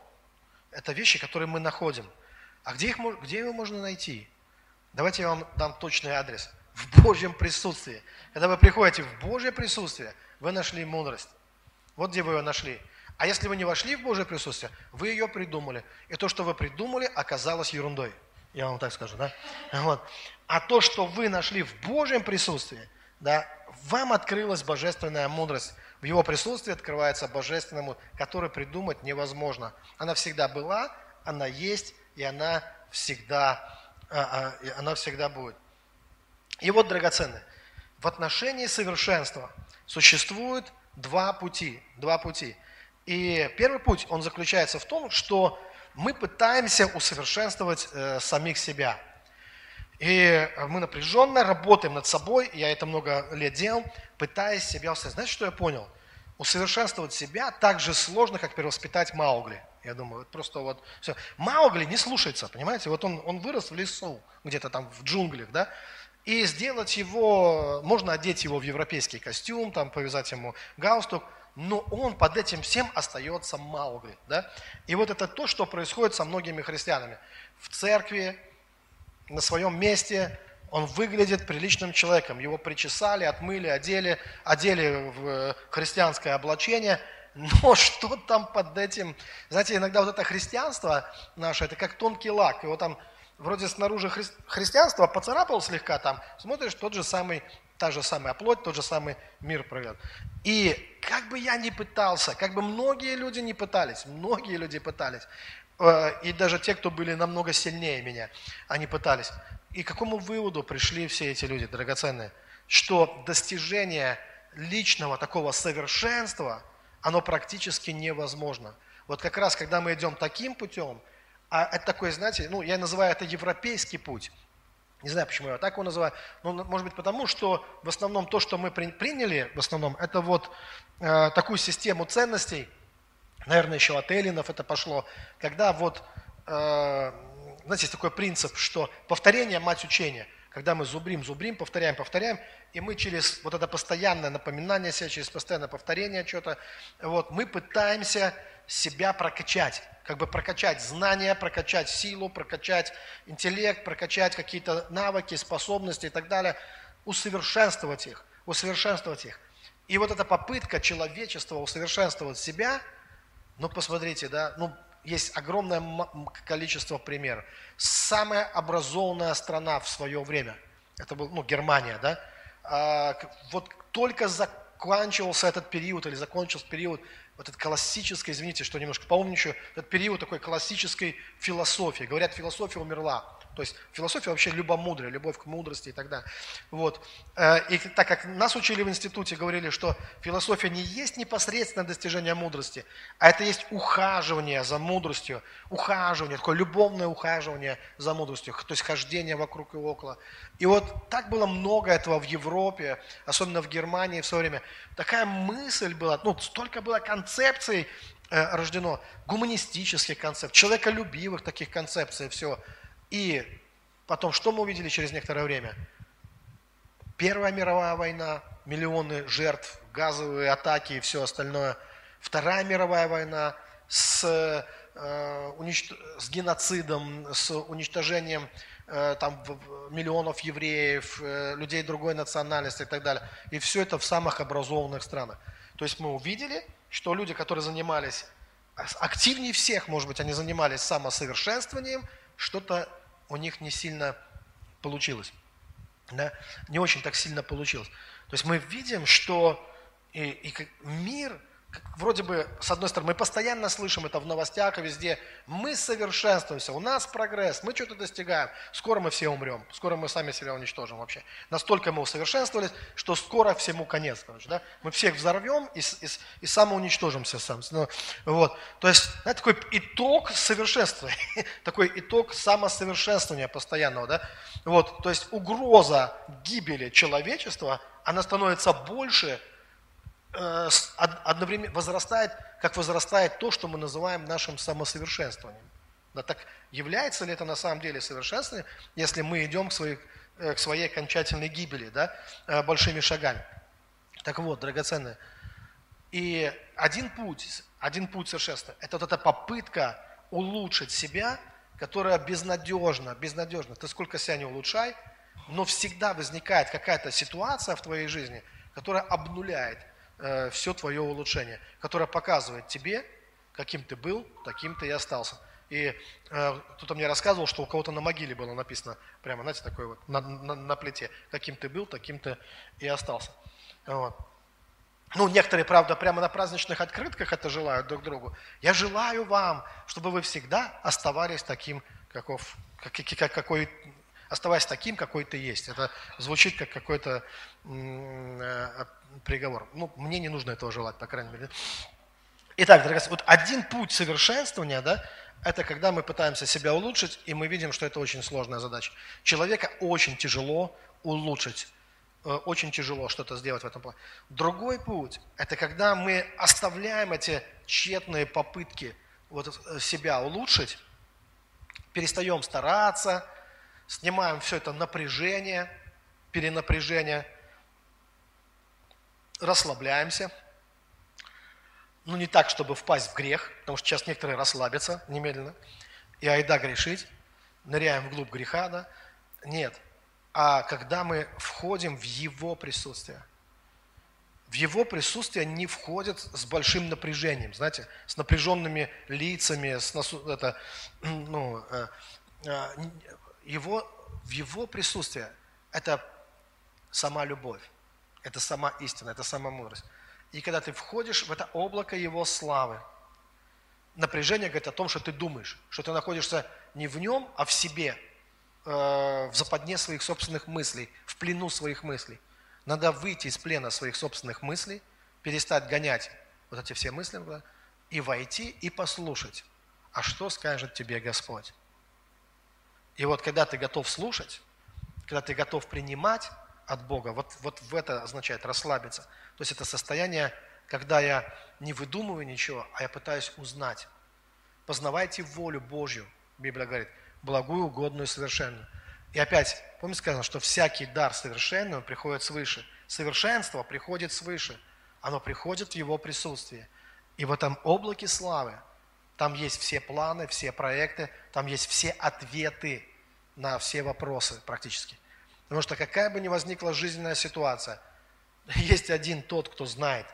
Это вещи, которые мы находим. А где, их, где его можно найти? Давайте я вам дам точный адрес. В Божьем присутствии. Когда вы приходите в Божье присутствие, вы нашли мудрость. Вот где вы ее нашли. А если вы не вошли в Божье присутствие, вы ее придумали. И то, что вы придумали, оказалось ерундой. Я вам так скажу, да? Вот. А то, что вы нашли в Божьем присутствии, да, вам открылась божественная мудрость. В его присутствии открывается божественному, который придумать невозможно. Она всегда была, она есть, и она всегда, а, а, она всегда будет. И вот, драгоценные, в отношении совершенства существует два пути. Два пути. И первый путь, он заключается в том, что мы пытаемся усовершенствовать э, самих себя. И мы напряженно работаем над собой, я это много лет делал, пытаясь себя усовершенствовать. Знаете, что я понял? Усовершенствовать себя так же сложно, как перевоспитать Маугли. Я думаю, это просто вот все. Маугли не слушается, понимаете? Вот он, он вырос в лесу, где-то там в джунглях, да? И сделать его, можно одеть его в европейский костюм, там повязать ему галстук – но он под этим всем остается Маугли. Да? И вот это то, что происходит со многими христианами. В церкви, на своем месте, он выглядит приличным человеком. Его причесали, отмыли, одели, одели в э, христианское облачение. Но что там под этим? Знаете, иногда вот это христианство наше, это как тонкий лак. Его там вроде снаружи хри... христианство поцарапал слегка там, смотришь, тот же самый та же самая плоть, тот же самый мир провел. И как бы я ни пытался, как бы многие люди не пытались, многие люди пытались, и даже те, кто были намного сильнее меня, они пытались. И к какому выводу пришли все эти люди, драгоценные? Что достижение личного такого совершенства, оно практически невозможно. Вот как раз, когда мы идем таким путем, а это такой, знаете, ну, я называю это европейский путь. Не знаю, почему я так его называю. Но, может быть, потому что в основном то, что мы приняли, в основном, это вот э, такую систему ценностей, наверное, еще от Эллинов это пошло, когда вот, э, знаете, есть такой принцип, что повторение – мать учения. Когда мы зубрим, зубрим, повторяем, повторяем, и мы через вот это постоянное напоминание себя, через постоянное повторение чего-то, вот, мы пытаемся себя прокачать, как бы прокачать знания, прокачать силу, прокачать интеллект, прокачать какие-то навыки, способности и так далее, усовершенствовать их, усовершенствовать их. И вот эта попытка человечества усовершенствовать себя, ну посмотрите, да, ну есть огромное количество примеров. Самая образованная страна в свое время, это был, ну, Германия, да, а, вот только заканчивался этот период или закончился период вот этот классической, извините, что немножко поумничаю, этот период такой классической философии. Говорят, философия умерла. То есть философия вообще любомудрие, любовь к мудрости и так далее. Вот. Э, и так как нас учили в институте, говорили, что философия не есть непосредственное достижение мудрости, а это есть ухаживание за мудростью, ухаживание, такое любовное ухаживание за мудростью, то есть хождение вокруг и около. И вот так было много этого в Европе, особенно в Германии в свое время. Такая мысль была, ну, столько было концепций э, рождено, гуманистических концепций, человеколюбивых таких концепций, все – и потом, что мы увидели через некоторое время? Первая мировая война, миллионы жертв, газовые атаки и все остальное. Вторая мировая война с, э, уничт... с геноцидом, с уничтожением э, там, миллионов евреев, э, людей другой национальности и так далее. И все это в самых образованных странах. То есть мы увидели, что люди, которые занимались активнее всех, может быть, они занимались самосовершенствованием, что-то у них не сильно получилось. Да? Не очень так сильно получилось. То есть мы видим, что и, и мир – вроде бы, с одной стороны, мы постоянно слышим это в новостях и везде, мы совершенствуемся, у нас прогресс, мы что-то достигаем, скоро мы все умрем, скоро мы сами себя уничтожим вообще. Настолько мы усовершенствовались, что скоро всему конец, короче, да? Мы всех взорвем и, и, и самоуничтожимся сам. Ну, вот. То есть, знаете, такой итог совершенствования, такой итог самосовершенствования постоянного, да? Вот, то есть угроза гибели человечества, она становится больше, одновременно возрастает, как возрастает то, что мы называем нашим самосовершенствованием. Да, так является ли это на самом деле совершенствованием, если мы идем к своей, э, к своей окончательной гибели, да, э, большими шагами? Так вот, драгоценные, и один путь, один путь совершенства – это вот эта попытка улучшить себя, которая безнадежна, безнадежна. Ты сколько себя не улучшай, но всегда возникает какая-то ситуация в твоей жизни, которая обнуляет э, все твое улучшение, которое показывает тебе, каким ты был, таким ты и остался. И э, кто-то мне рассказывал, что у кого-то на могиле было написано, прямо, знаете, такое вот, на, на, на плите, каким ты был, таким ты и остался. Вот. Ну, некоторые, правда, прямо на праздничных открытках это желают друг другу. Я желаю вам, чтобы вы всегда оставались таким, каков, как, как, какой, оставаясь таким, какой ты есть. Это звучит как какой-то приговор. Ну, мне не нужно этого желать, по крайней мере. Итак, дорогие, вот один путь совершенствования, да, это когда мы пытаемся себя улучшить, и мы видим, что это очень сложная задача. Человека очень тяжело улучшить, э, очень тяжело что-то сделать в этом плане. Другой путь – это когда мы оставляем эти тщетные попытки вот э, себя улучшить, перестаем стараться, снимаем все это напряжение, перенапряжение, расслабляемся. Ну, не так, чтобы впасть в грех, потому что сейчас некоторые расслабятся немедленно. И айда грешить, ныряем вглубь греха, да? Нет. А когда мы входим в Его присутствие, в Его присутствие не входят с большим напряжением, знаете, с напряженными лицами, с насу, это, ну, э, э, его, в Его присутствие это сама любовь. Это сама истина, это сама мудрость. И когда ты входишь в это облако Его славы, напряжение говорит о том, что ты думаешь, что ты находишься не в нем, а в себе, э, в западне своих собственных мыслей, в плену своих мыслей. Надо выйти из плена своих собственных мыслей, перестать гонять вот эти все мысли, и войти и послушать, а что скажет тебе Господь. И вот когда ты готов слушать, когда ты готов принимать от Бога, вот, вот в это означает расслабиться. То есть это состояние, когда я не выдумываю ничего, а я пытаюсь узнать. Познавайте волю Божью, Библия говорит, благую, угодную, совершенную. И опять, помните сказано, что всякий дар совершенный, он приходит свыше. Совершенство приходит свыше. Оно приходит в его присутствии. И в этом облаке славы там есть все планы, все проекты, там есть все ответы на все вопросы практически. Потому что какая бы ни возникла жизненная ситуация, есть один тот, кто знает,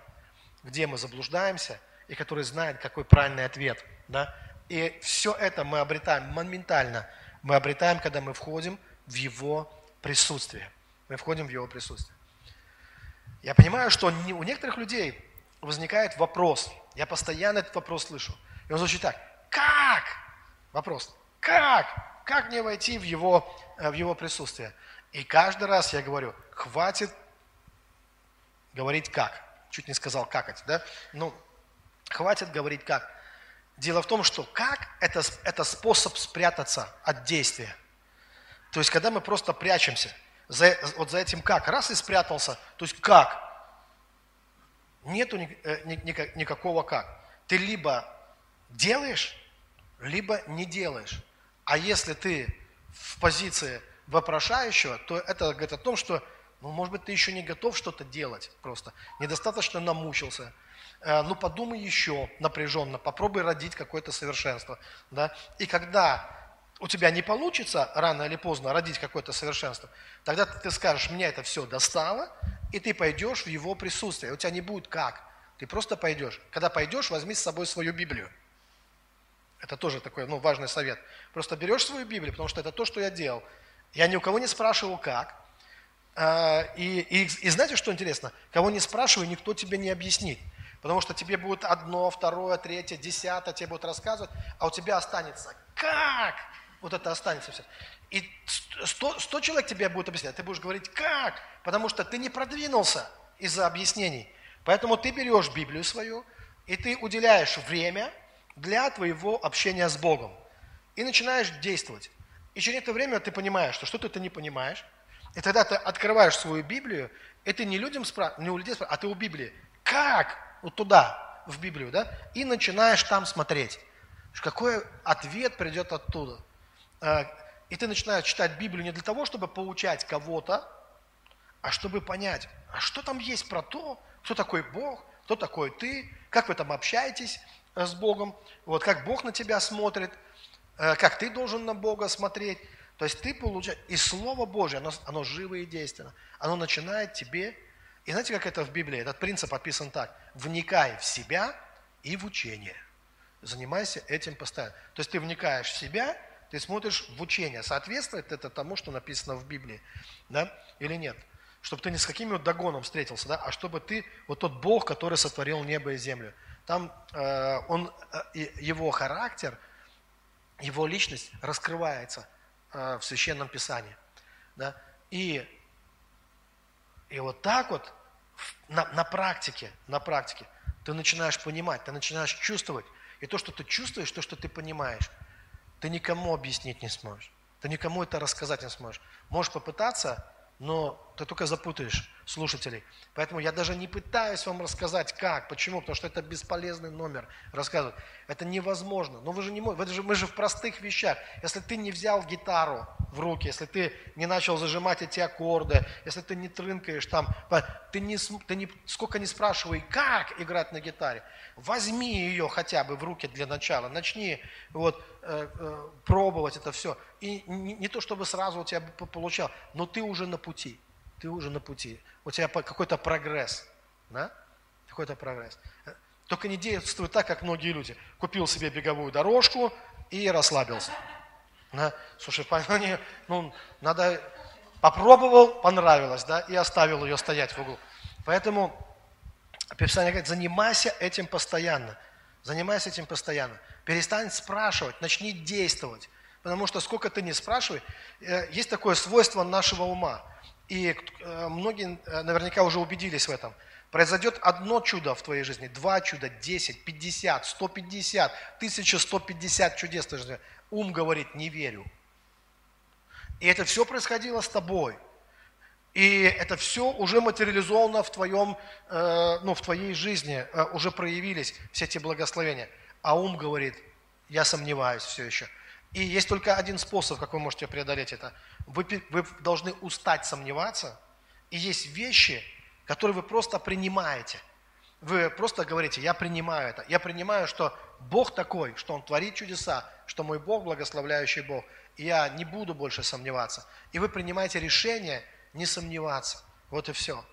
где мы заблуждаемся, и который знает, какой правильный ответ. Да? И все это мы обретаем моментально. Мы обретаем, когда мы входим в Его присутствие. Мы входим в Его присутствие. Я понимаю, что у некоторых людей возникает вопрос. Я постоянно этот вопрос слышу. И он звучит так. Как? Вопрос. Как? Как мне войти в его, э, в его присутствие? И каждый раз я говорю, хватит говорить как. Чуть не сказал какать, да? Ну, хватит говорить как. Дело в том, что как это, это способ спрятаться от действия. То есть, когда мы просто прячемся, за, вот за этим как, раз и спрятался, то есть как? Нету ни, э, ни, ни, никакого как. Ты либо делаешь, либо не делаешь. А если ты в позиции вопрошающего, то это говорит о том, что, ну, может быть, ты еще не готов что-то делать просто, недостаточно намучился. Э, ну, подумай еще напряженно, попробуй родить какое-то совершенство. Да? И когда у тебя не получится рано или поздно родить какое-то совершенство, тогда ты скажешь, меня это все достало, и ты пойдешь в его присутствие. У тебя не будет как. Ты просто пойдешь. Когда пойдешь, возьми с собой свою Библию. Это тоже такой ну, важный совет. Просто берешь свою Библию, потому что это то, что я делал. Я ни у кого не спрашивал, как. А, и, и, и знаете, что интересно? Кого не спрашивай, никто тебе не объяснит. Потому что тебе будет одно, второе, третье, десятое, тебе будут рассказывать, а у тебя останется как? Вот это останется все. И сто человек тебе будет объяснять, ты будешь говорить как? Потому что ты не продвинулся из-за объяснений. Поэтому ты берешь Библию свою, и ты уделяешь время – для твоего общения с Богом. И начинаешь действовать. И через это время ты понимаешь, что что-то ты не понимаешь. И тогда ты открываешь свою Библию, и ты не людям спрашиваешь, не у людей спрашиваешь, а ты у Библии. Как? Вот туда, в Библию, да? И начинаешь там смотреть. Какой ответ придет оттуда. А, и ты начинаешь читать Библию не для того, чтобы получать кого-то, а чтобы понять, а что там есть про то, кто такой Бог, кто такой ты, как вы там общаетесь, Э, с Богом, вот как Бог на тебя смотрит, э, как ты должен на Бога смотреть. То есть ты получаешь, и Слово Божье, оно, оно живо и действенно, оно начинает тебе, и знаете, как это в Библии, этот принцип описан так, вникай в себя и в учение. Занимайся этим постоянно. То есть ты вникаешь в себя, ты смотришь в учение, соответствует это тому, что написано в Библии, да, или нет. Чтобы ты не с каким вот догоном встретился, да, а чтобы ты, вот тот Бог, который сотворил небо и землю, там э, он, э, его характер, его личность раскрывается э, в Священном Писании. Да? И, и вот так вот на, на практике, на практике ты начинаешь понимать, ты начинаешь чувствовать. И то, что ты чувствуешь, то, что ты понимаешь, ты никому объяснить не сможешь. Ты никому это рассказать не сможешь. Можешь попытаться, но ты только запутаешь слушателей. Поэтому я даже не пытаюсь вам рассказать, как, почему, потому что это бесполезный номер рассказывать. Это невозможно. Но вы же не можете, мы же в простых вещах. Если ты не взял гитару в руки, если ты не начал зажимать эти аккорды, если ты не трынкаешь там, ты, не, ты не, сколько не спрашивай, как играть на гитаре. Возьми ее хотя бы в руки для начала, начни вот, э, э, пробовать это все. И не, не то, чтобы сразу у тебя получал, но ты уже на пути ты уже на пути. У тебя какой-то прогресс. Да? Какой-то прогресс. Только не действуй так, как многие люди. Купил себе беговую дорожку и расслабился. Да? Слушай, ну, надо... Попробовал, понравилось, да, и оставил ее стоять в углу. Поэтому Писание говорит, занимайся этим постоянно. Занимайся этим постоянно. Перестань спрашивать, начни действовать. Потому что сколько ты не спрашивай, э, есть такое свойство нашего ума – и э, многие э, наверняка уже убедились в этом. Произойдет одно чудо в твоей жизни, два чуда, десять, пятьдесят, сто пятьдесят, тысяча сто пятьдесят чудес в твоей жизни. Ум говорит, не верю. И это все происходило с тобой. И это все уже материализовано в, твоем, э, ну, в твоей жизни, уже проявились все эти благословения. А ум говорит, я сомневаюсь все еще. И есть только один способ, как вы можете преодолеть это. Вы, вы должны устать сомневаться, и есть вещи, которые вы просто принимаете. Вы просто говорите, я принимаю это. Я принимаю, что Бог такой, что Он творит чудеса, что мой Бог благословляющий Бог. И я не буду больше сомневаться. И вы принимаете решение не сомневаться. Вот и все.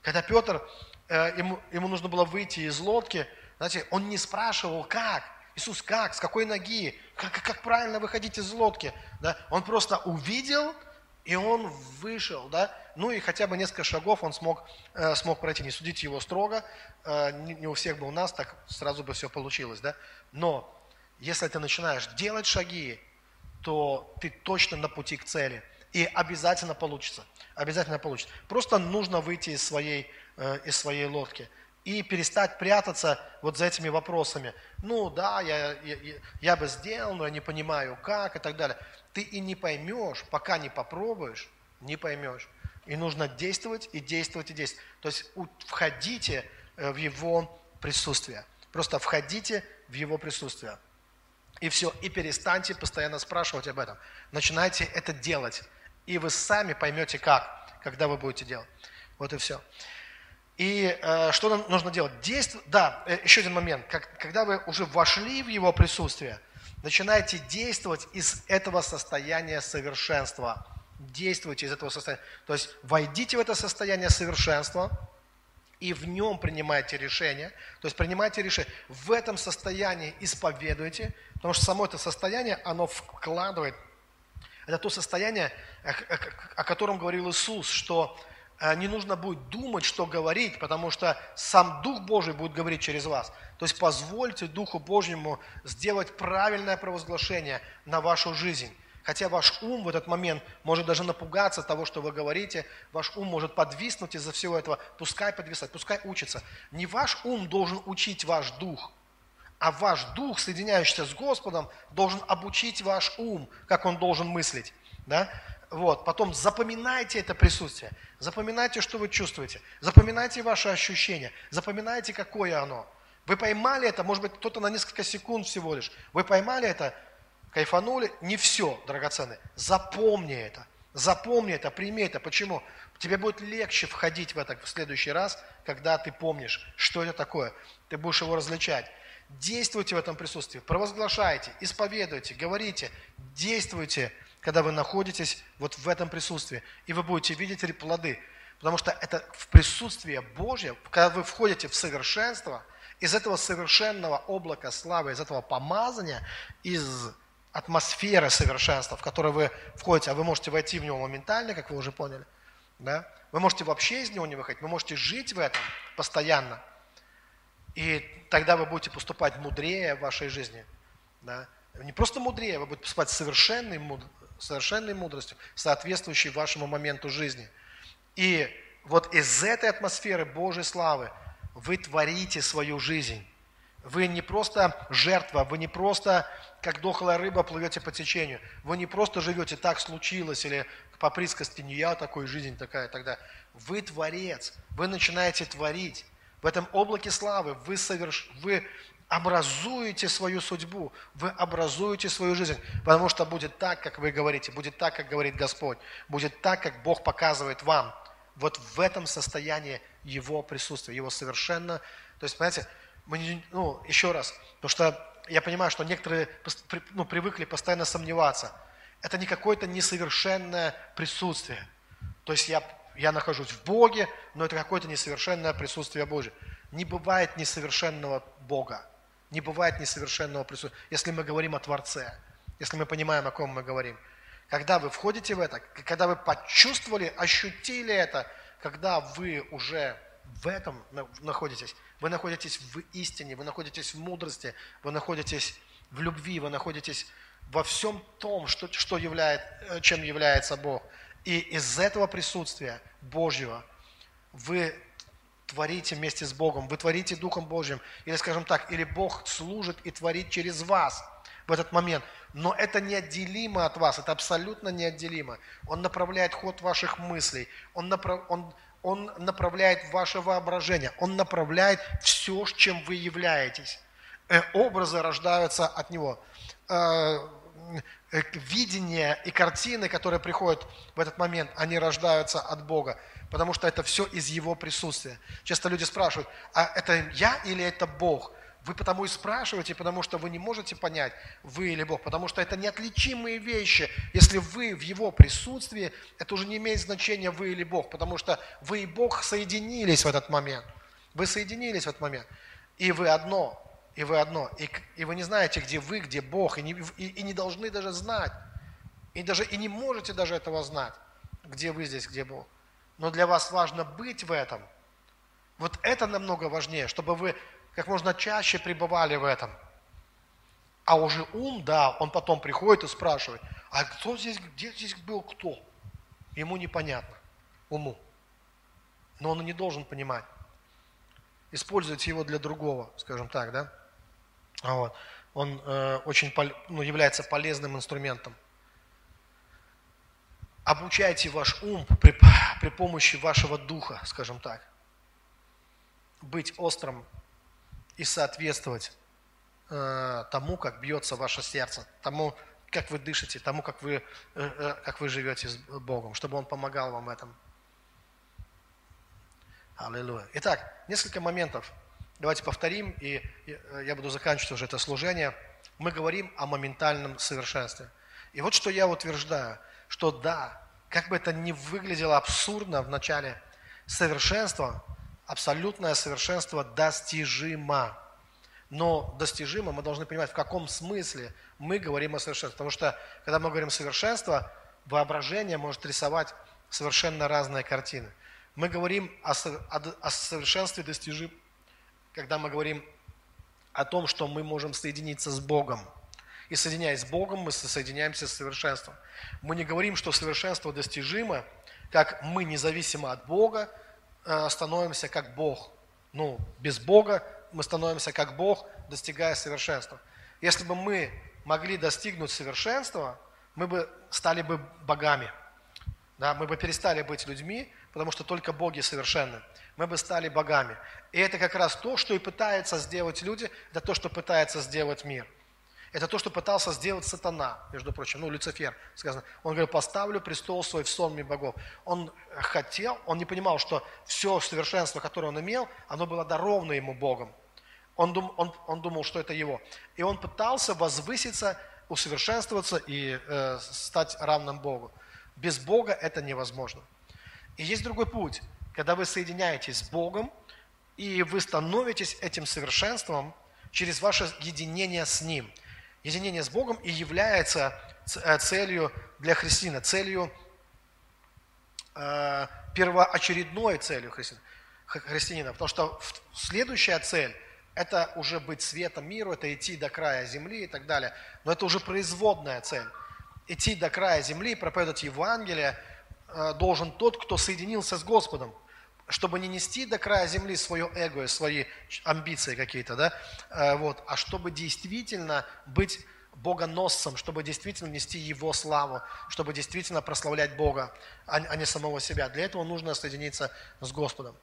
Когда Петр, э, ему, ему нужно было выйти из лодки, знаете, он не спрашивал, как, Иисус, как, с какой ноги, как, как правильно выходить из лодки. Да? Он просто увидел, и он вышел. Да? Ну и хотя бы несколько шагов он смог, э, смог пройти. Не судите его строго, э, не, не у всех бы у нас так сразу бы все получилось. Да? Но если ты начинаешь делать шаги, то ты точно на пути к цели. И обязательно получится. Обязательно получится. Просто нужно выйти из своей, э, из своей лодки и перестать прятаться вот за этими вопросами. Ну да, я, я, я бы сделал, но я не понимаю как и так далее. Ты и не поймешь, пока не попробуешь, не поймешь. И нужно действовать, и действовать, и действовать. То есть входите э, в его присутствие. Просто входите в его присутствие. И все, и перестаньте постоянно спрашивать об этом. Начинайте это делать. И вы сами поймете как, когда вы будете делать. Вот и все. И э, что нам нужно делать? Действ... Да, э, еще один момент. Как, когда вы уже вошли в его присутствие, начинайте действовать из этого состояния совершенства. Действуйте из этого состояния. То есть войдите в это состояние совершенства и в нем принимайте решения. То есть принимайте решение. В этом состоянии исповедуйте, потому что само это состояние, оно вкладывает. Это то состояние, о, котором говорил Иисус, что не нужно будет думать, что говорить, потому что сам Дух Божий будет говорить через вас. То есть позвольте Духу Божьему сделать правильное провозглашение на вашу жизнь. Хотя ваш ум в этот момент может даже напугаться того, что вы говорите, ваш ум может подвиснуть из-за всего этого, пускай подвисает, пускай учится. Не ваш ум должен учить ваш дух, а ваш дух, соединяющийся с Господом, должен обучить ваш ум, как он должен мыслить. Да? Вот. Потом запоминайте это присутствие. Запоминайте, что вы чувствуете. Запоминайте ваши ощущения. Запоминайте, какое оно. Вы поймали это, может быть, кто-то на несколько секунд всего лишь. Вы поймали это, кайфанули. Не все, драгоценные. Запомни это. Запомни это, прими это. Почему? Тебе будет легче входить в это в следующий раз, когда ты помнишь, что это такое. Ты будешь его различать. Действуйте в этом присутствии, провозглашайте, исповедуйте, говорите, действуйте когда вы находитесь вот в этом присутствии, и вы будете видеть плоды. Потому что это в присутствии Божье, когда вы входите в совершенство, из этого совершенного облака славы, из этого помазания, из атмосферы совершенства, в которой вы входите, а вы можете войти в него моментально, как вы уже поняли, да? вы можете вообще из него не выходить, вы можете жить в этом постоянно, и тогда вы будете поступать мудрее в вашей жизни. Да? Не просто мудрее, вы будете поступать совершенной совершенной мудростью, соответствующей вашему моменту жизни. И вот из этой атмосферы Божьей славы вы творите свою жизнь. Вы не просто жертва, вы не просто как дохлая рыба плывете по течению. Вы не просто живете так случилось или по присказке не я такой, жизнь такая тогда. Вы творец, вы начинаете творить. В этом облаке славы вы, соверш... вы образуете свою судьбу, вы образуете свою жизнь, потому что будет так, как вы говорите, будет так, как говорит Господь, будет так, как Бог показывает вам. Вот в этом состоянии Его присутствия, Его совершенно... То есть, понимаете, мы, ну, еще раз, потому что я понимаю, что некоторые ну, привыкли постоянно сомневаться. Это не какое-то несовершенное присутствие. То есть я, я нахожусь в Боге, но это какое-то несовершенное присутствие Божье. Не бывает несовершенного Бога. Не бывает несовершенного присутствия, если мы говорим о Творце, если мы понимаем, о ком мы говорим. Когда вы входите в это, когда вы почувствовали, ощутили это, когда вы уже в этом находитесь, вы находитесь в истине, вы находитесь в мудрости, вы находитесь в любви, вы находитесь во всем том, что, что являет, э, чем является Бог. И из этого присутствия Божьего вы творите вместе с Богом, вы творите Духом Божьим, или, скажем так, или Бог служит и творит через вас в этот момент. Но это неотделимо от вас, это абсолютно неотделимо. Он направляет ход ваших мыслей, он, направ... он, он направляет ваше воображение, он направляет все, чем вы являетесь. Э, образы рождаются от него. Э, э, видение и картины, которые приходят в этот момент, они рождаются от Бога потому что это все из Его присутствия. Часто люди спрашивают, а это я или это Бог? Вы потому и спрашиваете, потому что вы не можете понять, вы или Бог, потому что это неотличимые вещи. Если вы в Его присутствии, это уже не имеет значения, вы или Бог, потому что вы и Бог соединились в этот момент. Вы соединились в этот момент. И вы одно, и вы одно. И, и вы не знаете, где вы, где Бог, и не, и, и не должны даже знать. И, даже, и не можете даже этого знать, где вы здесь, где Бог но для вас важно быть в этом. Вот это намного важнее, чтобы вы как можно чаще пребывали в этом. А уже ум, да, он потом приходит и спрашивает, а кто здесь, где здесь был кто? Ему непонятно, уму. Но он и не должен понимать. Используйте его для другого, скажем так, да? Вот. Он э, очень ну, является полезным инструментом обучайте ваш ум при, при помощи вашего духа, скажем так, быть острым и соответствовать э, тому, как бьется ваше сердце, тому, как вы дышите, тому, как вы, э, э, как вы живете с Богом, чтобы Он помогал вам в этом. Аллилуйя. Итак, несколько моментов. Давайте повторим, и я буду заканчивать уже это служение. Мы говорим о моментальном совершенстве. И вот что я утверждаю – что да, как бы это ни выглядело абсурдно в начале, совершенство, абсолютное совершенство достижимо. Но достижимо мы должны понимать, в каком смысле мы говорим о совершенстве. Потому что, когда мы говорим совершенство, воображение может рисовать совершенно разные картины. Мы говорим о, о, о совершенстве достижим, когда мы говорим о том, что мы можем соединиться с Богом – и соединяясь с Богом, мы соединяемся с совершенством. Мы не говорим, что совершенство достижимо, как мы независимо от Бога э, становимся как Бог. Ну, без Бога мы становимся как Бог, достигая совершенства. Если бы мы могли достигнуть совершенства, мы бы стали бы богами. Да, мы бы перестали быть людьми, потому что только боги совершенны. Мы бы стали богами. И это как раз то, что и пытаются сделать люди, это то, что пытается сделать мир – это то, что пытался сделать сатана, между прочим, ну, Люцифер, сказано. Он говорил, поставлю престол свой в сонме богов. Он хотел, он не понимал, что все совершенство, которое он имел, оно было даровано ему Богом. Он, дум, он, он думал, что это его. И он пытался возвыситься, усовершенствоваться и э, стать равным Богу. Без Бога это невозможно. И есть другой путь. Когда вы соединяетесь с Богом, и вы становитесь этим совершенством через ваше единение с Ним – единение с Богом и является э, целью для христианина, целью, э, первоочередной целью христианина. Потому что следующая цель – это уже быть светом миру, это идти до края земли и так далее. Но это уже производная цель. Идти до края земли, проповедовать Евангелие э, должен тот, кто соединился с Господом чтобы не нести до края земли свое эго, свои амбиции какие-то, да, э, вот, а чтобы действительно быть богоносцем, чтобы действительно нести Его славу, чтобы действительно прославлять Бога, а, а не самого себя. Для этого нужно соединиться с Господом.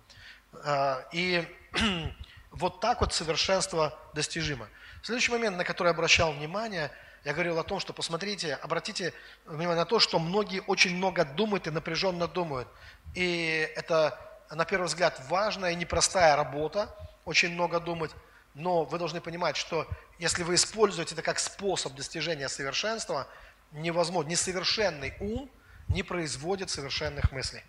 Э, и вот так вот совершенство достижимо. Следующий момент, на который я обращал внимание, я говорил о том, что посмотрите, обратите внимание на то, что многие очень много думают и напряженно думают. И это на первый взгляд, важная и непростая работа, очень много думать, но вы должны понимать, что если вы используете это как способ достижения совершенства, невозможно, несовершенный ум не производит совершенных мыслей.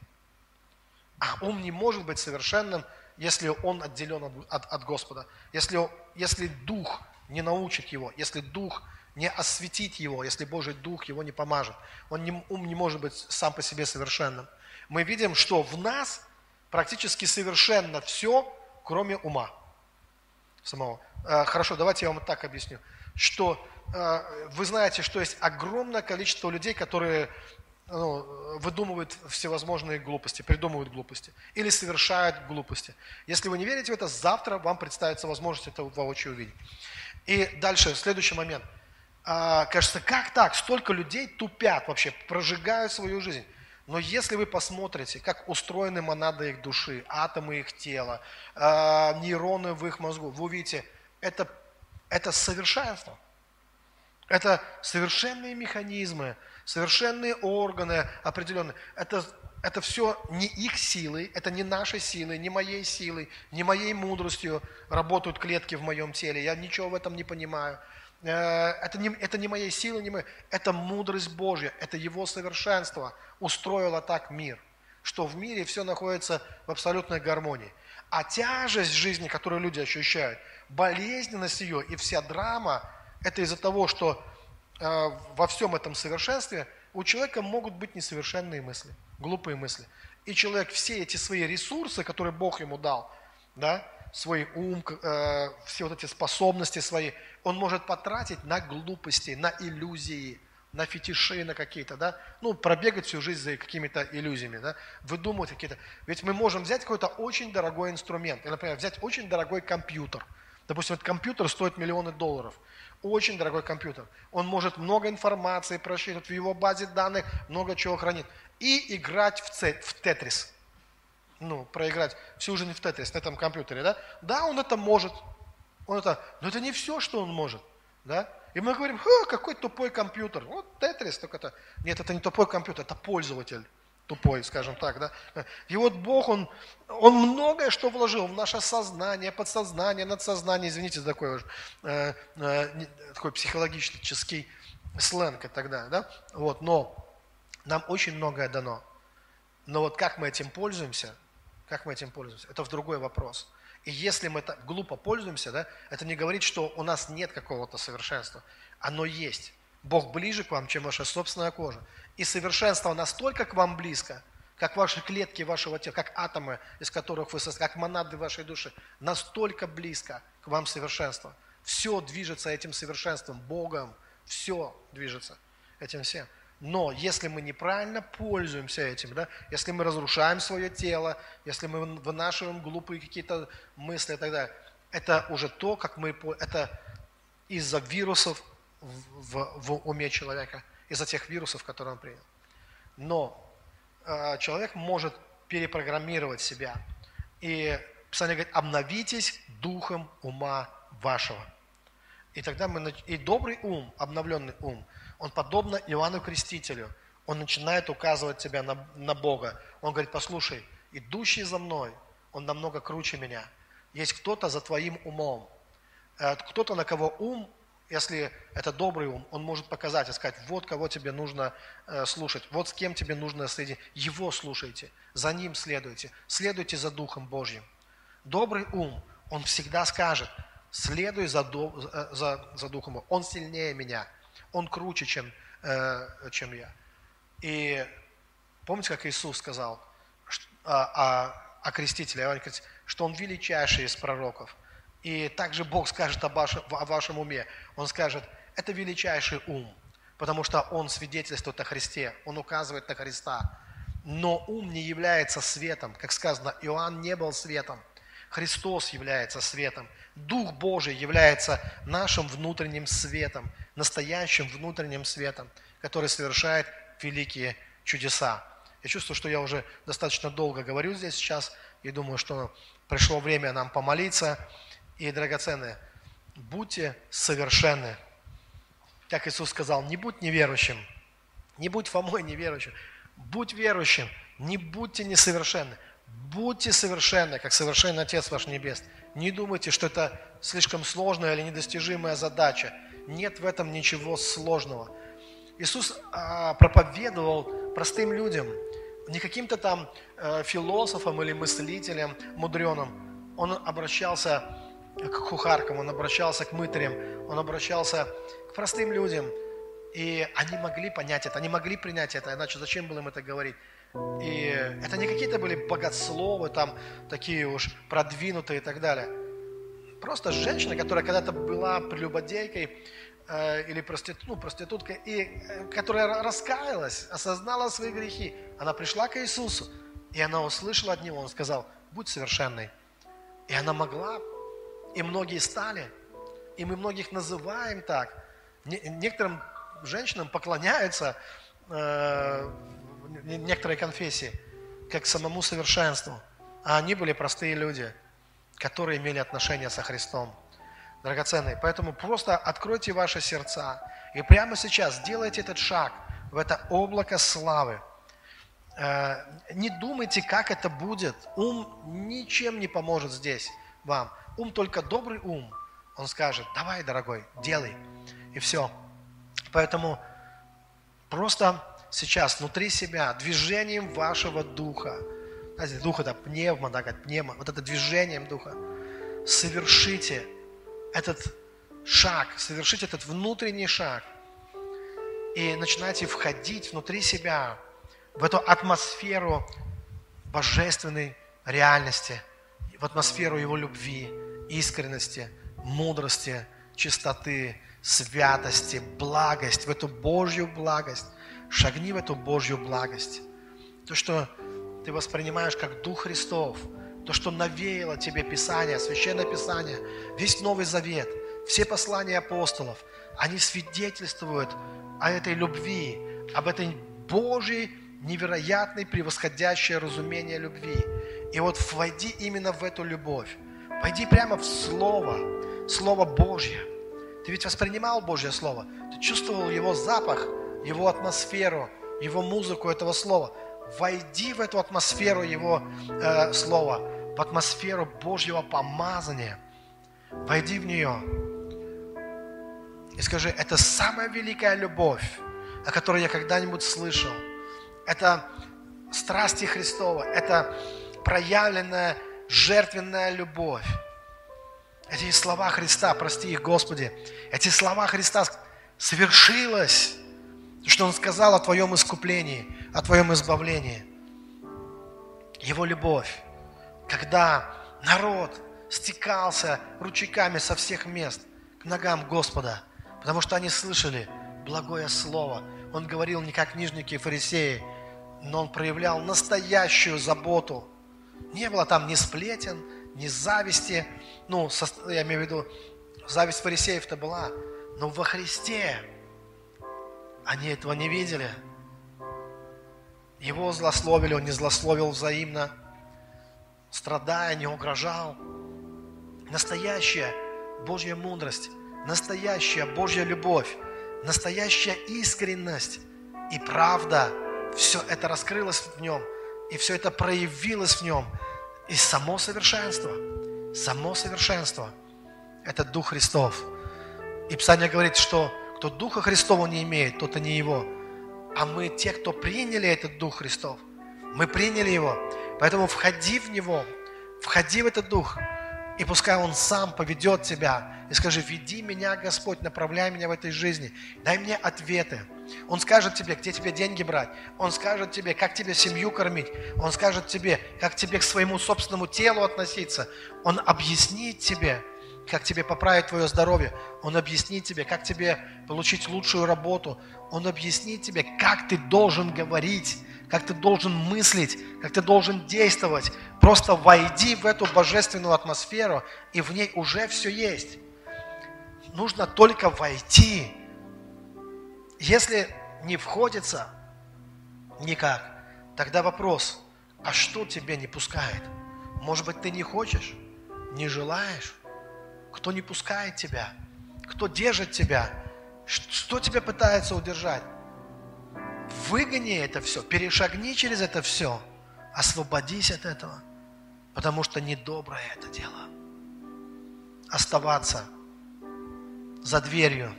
А ум не может быть совершенным, если он отделен от, от, от Господа. Если, если Дух не научит его, если Дух не осветит его, если Божий Дух его не помажет. Он не, ум не может быть сам по себе совершенным. Мы видим, что в нас практически совершенно все, кроме ума самого. Э, хорошо, давайте я вам так объясню, что э, вы знаете, что есть огромное количество людей, которые ну, выдумывают всевозможные глупости, придумывают глупости или совершают глупости. Если вы не верите в это, завтра вам представится возможность это воочию увидеть. И дальше, следующий момент. А, кажется, как так? Столько людей тупят вообще, прожигают свою жизнь. Но если вы посмотрите, как устроены монады их души, атомы их тела, а, нейроны в их мозгу, вы увидите, это, это совершенство. Это совершенные механизмы, совершенные органы определенные. Это, это все не их силой, это не нашей силой, не моей силой, не моей мудростью работают клетки в моем теле. Я ничего в этом не понимаю. Э, это не, это не моей силы, не моей, это мудрость Божья, это Его совершенство устроило так мир, что в мире все находится в абсолютной гармонии. А тяжесть жизни, которую люди ощущают, болезненность ее и вся драма, это из-за того, что Э, во всем этом совершенстве у человека могут быть несовершенные мысли, глупые мысли. И человек все эти свои ресурсы, которые Бог ему дал, да, свой ум, э, все вот эти способности свои, он может потратить на глупости, на иллюзии, на фетиши, на какие-то, да, ну, пробегать всю жизнь за какими-то иллюзиями, да, выдумывать какие-то. Ведь мы можем взять какой-то очень дорогой инструмент, или, например, взять очень дорогой компьютер. Допустим, этот компьютер стоит миллионы долларов – очень дорогой компьютер. Он может много информации просчитывать, в его базе данных много чего хранит. И играть в, в тетрис. Ну, проиграть всю жизнь в тетрис на этом компьютере, да? Да, он это может. Он это, но это не все, что он может, да? И мы говорим, какой тупой компьютер. Вот тетрис только это. Нет, это не тупой компьютер, это пользователь тупой, скажем так, да. И вот Бог, Он, он многое что вложил в наше сознание, подсознание, надсознание, извините за такой, э, э, такой психологический сленг и так далее, да. Вот, но нам очень многое дано. Но вот как мы этим пользуемся, как мы этим пользуемся, это в другой вопрос. И если мы так глупо пользуемся, да, это не говорит, что у нас нет какого-то совершенства. Оно есть. Бог ближе к вам, чем ваша собственная кожа. И совершенство настолько к вам близко, как ваши клетки вашего тела, как атомы, из которых вы состоите, как монады вашей души, настолько близко к вам совершенство. Все движется этим совершенством, Богом, все движется этим всем. Но если мы неправильно пользуемся этим, да, если мы разрушаем свое тело, если мы вынашиваем глупые какие-то мысли и так далее, это уже то, как мы, это из-за вирусов в, в уме человека из-за тех вирусов, которые он принял. Но э, человек может перепрограммировать себя. И Писание говорит, обновитесь духом ума вашего. И тогда мы, и добрый ум, обновленный ум, он подобно Иоанну Крестителю, он начинает указывать тебя на, на Бога. Он говорит, послушай, идущий за мной, он намного круче меня. Есть кто-то за твоим умом. Э, кто-то, на кого ум если это добрый ум, он может показать и сказать, вот кого тебе нужно э, слушать, вот с кем тебе нужно следить. Его слушайте, за ним следуйте, следуйте за Духом Божьим. Добрый ум, он всегда скажет, следуй за, э, за, за Духом. Он сильнее меня, он круче, чем, э, чем я. И помните, как Иисус сказал о, о, о крестителе, что он величайший из пророков – и также Бог скажет о вашем, о вашем уме. Он скажет, это величайший ум, потому что он свидетельствует о Христе, он указывает на Христа. Но ум не является светом. Как сказано, Иоанн не был светом. Христос является светом. Дух Божий является нашим внутренним светом, настоящим внутренним светом, который совершает великие чудеса. Я чувствую, что я уже достаточно долго говорю здесь сейчас, и думаю, что пришло время нам помолиться и драгоценные, будьте совершенны. Как Иисус сказал, не будь неверующим, не будь Фомой неверующим, будь верующим, не будьте несовершенны. Будьте совершенны, как совершенный Отец ваш Небесный. Не думайте, что это слишком сложная или недостижимая задача. Нет в этом ничего сложного. Иисус а, проповедовал простым людям, не каким-то там э, философам или мыслителям мудреным. Он обращался к кухаркам, он обращался к мытарям, он обращался к простым людям. И они могли понять это, они могли принять это, иначе зачем было им это говорить? И это не какие-то были богословы, там такие уж продвинутые и так далее. Просто женщина, которая когда-то была прелюбодейкой, э, или проститут, ну, проститутка, и, э, которая раскаялась, осознала свои грехи. Она пришла к Иисусу, и она услышала от Него, Он сказал, будь совершенной. И она могла, и многие стали, и мы многих называем так. Некоторым женщинам поклоняются э, некоторые конфессии, как самому совершенству. А они были простые люди, которые имели отношения со Христом. Драгоценные. Поэтому просто откройте ваши сердца и прямо сейчас сделайте этот шаг в это облако славы. Э, не думайте, как это будет. Ум ничем не поможет здесь вам. Ум только добрый ум. Он скажет, давай, дорогой, делай. И все. Поэтому просто сейчас внутри себя, движением вашего духа, знаете, дух это пневма, да, как пневма, вот это движением духа, совершите этот шаг, совершите этот внутренний шаг и начинайте входить внутри себя в эту атмосферу божественной реальности, в атмосферу Его любви, искренности, мудрости, чистоты, святости, благость, в эту Божью благость. Шагни в эту Божью благость. То, что ты воспринимаешь как Дух Христов, то, что навеяло тебе Писание, Священное Писание, весь Новый Завет, все послания апостолов, они свидетельствуют о этой любви, об этой Божьей невероятной, превосходящее разумение любви. И вот войди именно в эту любовь. Войди прямо в Слово, Слово Божье – ты ведь воспринимал Божье Слово. Ты чувствовал Его запах, Его атмосферу, Его музыку этого Слова. Войди в эту атмосферу Его э, Слова, в атмосферу Божьего помазания. Войди в нее. И скажи, это самая великая любовь, о которой я когда-нибудь слышал. Это страсти Христова, это проявленная жертвенная любовь. Эти слова Христа, прости их, Господи, эти слова Христа совершилось, что Он сказал о Твоем искуплении, о Твоем избавлении. Его любовь, когда народ стекался ручейками со всех мест к ногам Господа, потому что они слышали благое слово. Он говорил не как книжники и фарисеи, но он проявлял настоящую заботу. Не было там ни сплетен, ни зависти, ну, я имею в виду, зависть фарисеев-то была, но во Христе они этого не видели. Его злословили, он не злословил взаимно, страдая, не угрожал. Настоящая Божья мудрость, настоящая Божья любовь, настоящая искренность и правда, все это раскрылось в нем, и все это проявилось в нем, и само совершенство – Само совершенство – это Дух Христов. И Писание говорит, что кто Духа Христова не имеет, тот и не его. А мы те, кто приняли этот Дух Христов. Мы приняли его. Поэтому входи в него, входи в этот Дух, и пускай Он сам поведет тебя. И скажи, веди меня, Господь, направляй меня в этой жизни. Дай мне ответы. Он скажет тебе, где тебе деньги брать. Он скажет тебе, как тебе семью кормить. Он скажет тебе, как тебе к своему собственному телу относиться. Он объяснит тебе, как тебе поправить твое здоровье. Он объяснит тебе, как тебе получить лучшую работу. Он объяснит тебе, как ты должен говорить, как ты должен мыслить, как ты должен действовать. Просто войди в эту божественную атмосферу, и в ней уже все есть. Нужно только войти. Если не входится никак, тогда вопрос, а что тебе не пускает? Может быть, ты не хочешь, не желаешь? Кто не пускает тебя? Кто держит тебя? Что тебя пытается удержать? Выгони это все, перешагни через это все, освободись от этого, потому что недоброе это дело. Оставаться за дверью.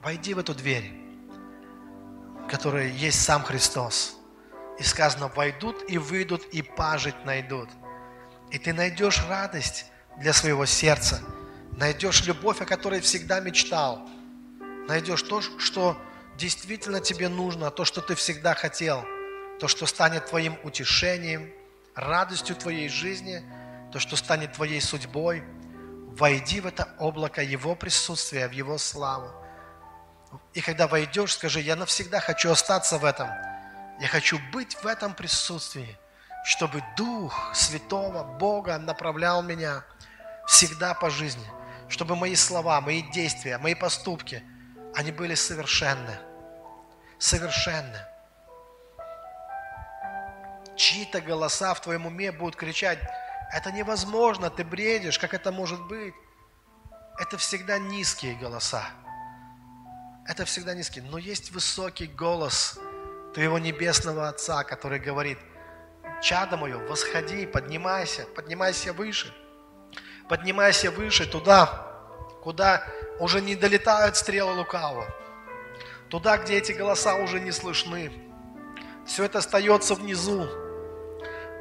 Войди в эту дверь, которая есть сам Христос. И сказано, войдут и выйдут, и пажить найдут. И ты найдешь радость для своего сердца, найдешь любовь, о которой всегда мечтал, найдешь то, что действительно тебе нужно, то, что ты всегда хотел, то, что станет твоим утешением, радостью твоей жизни, то, что станет твоей судьбой. войди в это облако Его присутствия, в Его славу. И когда войдешь, скажи, я навсегда хочу остаться в этом. Я хочу быть в этом присутствии, чтобы Дух Святого Бога направлял меня всегда по жизни, чтобы мои слова, мои действия, мои поступки, они были совершенны. Совершенны. Чьи-то голоса в твоем уме будут кричать, это невозможно, ты бредишь, как это может быть? Это всегда низкие голоса. Это всегда низкие. Но есть высокий голос твоего небесного Отца, который говорит, чадо мое, восходи, поднимайся, поднимайся выше. Поднимайся выше туда, куда уже не долетают стрелы лукавого. Туда, где эти голоса уже не слышны. Все это остается внизу.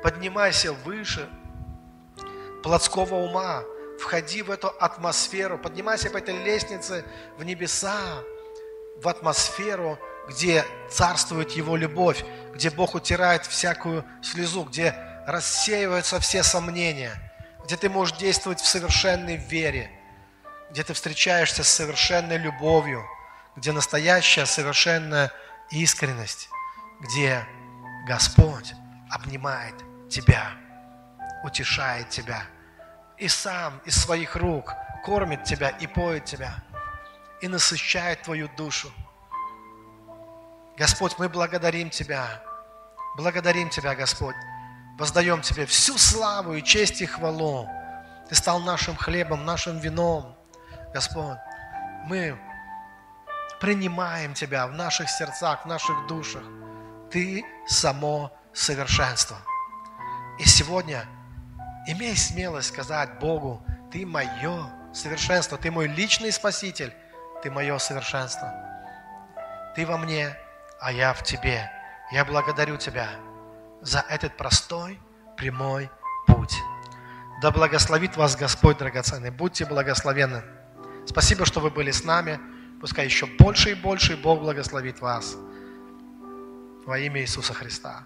Поднимайся выше, плотского ума, входи в эту атмосферу, поднимайся по этой лестнице в небеса, в атмосферу, где царствует Его любовь, где Бог утирает всякую слезу, где рассеиваются все сомнения, где ты можешь действовать в совершенной вере, где ты встречаешься с совершенной любовью, где настоящая совершенная искренность, где Господь обнимает тебя утешает тебя. И сам из своих рук кормит тебя и поет тебя. И насыщает твою душу. Господь, мы благодарим Тебя. Благодарим Тебя, Господь. Воздаем Тебе всю славу и честь и хвалу. Ты стал нашим хлебом, нашим вином. Господь, мы принимаем Тебя в наших сердцах, в наших душах. Ты само совершенство. И сегодня Имей смелость сказать Богу, ты мое совершенство, ты мой личный спаситель, ты мое совершенство. Ты во мне, а я в тебе. Я благодарю тебя за этот простой, прямой путь. Да благословит вас Господь, драгоценный. Будьте благословенны. Спасибо, что вы были с нами. Пускай еще больше и больше Бог благословит вас. Во имя Иисуса Христа.